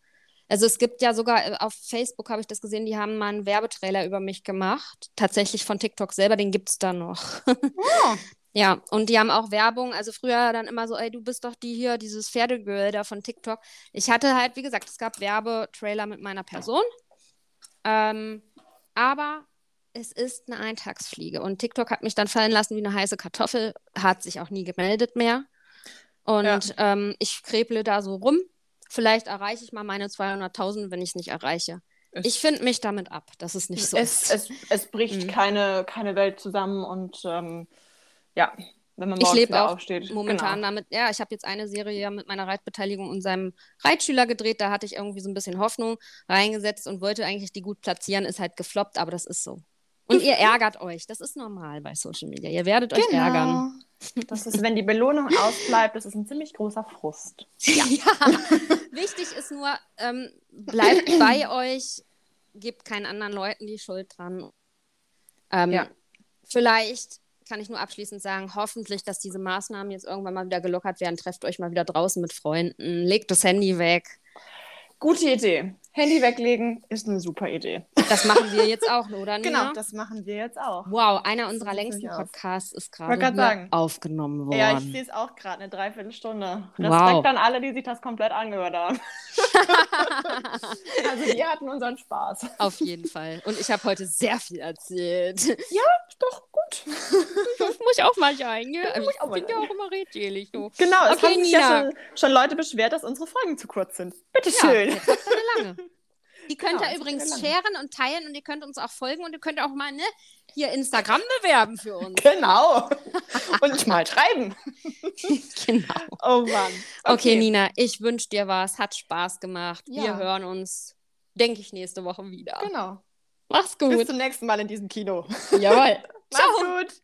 Also es gibt ja sogar äh, auf Facebook habe ich das gesehen, die haben mal einen Werbetrailer über mich gemacht, tatsächlich von TikTok selber, den gibt es da noch. [LAUGHS] Oh, Ja, und die haben auch Werbung. Also früher dann immer so, ey, du bist doch die hier, dieses Pferdegirl da von TikTok. Ich hatte halt, wie gesagt, es gab Werbetrailer mit meiner Person. Ähm, aber es ist eine Eintagsfliege. Und TikTok hat mich dann fallen lassen wie eine heiße Kartoffel, hat sich auch nie gemeldet mehr. Und Ja. ähm, ich kreble da so rum. Vielleicht erreiche ich mal meine 200.000, wenn ich es nicht erreiche. es, Ich finde mich damit ab, dass es nicht so es, ist. es, es bricht Mhm. keine, keine Welt zusammen und ähm, ja, wenn man Ich morgens lebe wieder auch aufsteht. momentan genau. damit, ja, ich habe jetzt eine Serie ja mit meiner Reitbeteiligung und seinem Reitschüler gedreht, da hatte ich irgendwie so ein bisschen Hoffnung reingesetzt und wollte eigentlich die gut platzieren, ist halt gefloppt, aber das ist so. Und ihr ärgert euch, das ist normal bei Social Media. Ihr werdet euch Genau. ärgern. Das ist, wenn die Belohnung [LAUGHS] ausbleibt, das ist ein ziemlich großer Frust. Ja. [LAUGHS] Wichtig ist nur, ähm, bleibt [CLEARS THROAT] bei euch, gebt keinen anderen Leuten die Schuld dran. Ähm, Ja. Vielleicht kann ich nur abschließend sagen, hoffentlich, dass diese Maßnahmen jetzt irgendwann mal wieder gelockert werden. Trefft euch mal wieder draußen mit Freunden, legt das Handy weg. Gute Idee. Handy weglegen ist eine super Idee. Das machen wir jetzt auch, oder? [LAUGHS] Nina? Genau, das machen wir jetzt auch. Wow, einer unserer längsten. Podcasts ist gerade aufgenommen worden. Ja, ich sehe es auch gerade, eine Dreiviertelstunde. Respekt Wow. an alle, die sich das komplett angehört haben. [LAUGHS] Also wir hatten unseren Spaß. Auf jeden Fall. Und ich habe heute sehr viel erzählt. Ist doch gut. Das muss ich auch mal sein, muss ich auch mal bin ja auch immer redselig. Du. Genau, es Okay, haben sich ja schon, schon Leute beschwert, dass unsere Folgen zu kurz sind. Ja, Bitteschön. jetzt habt ihr eine lange. Die könnt Genau, ihr übrigens sharen und teilen und ihr könnt uns auch folgen und ihr könnt auch mal ne, hier Instagram bewerben für uns. [LAUGHS] Genau. Und mal schreiben. [LAUGHS] genau. Oh Mann. Okay. Nina, ich wünsche dir was. Hat Spaß gemacht. Wir Ja. hören uns, denke ich, nächste Woche wieder. Genau. Mach's Bis gut. zum nächsten Mal in diesem Kino. Jawohl. [LAUGHS] Mach's gut.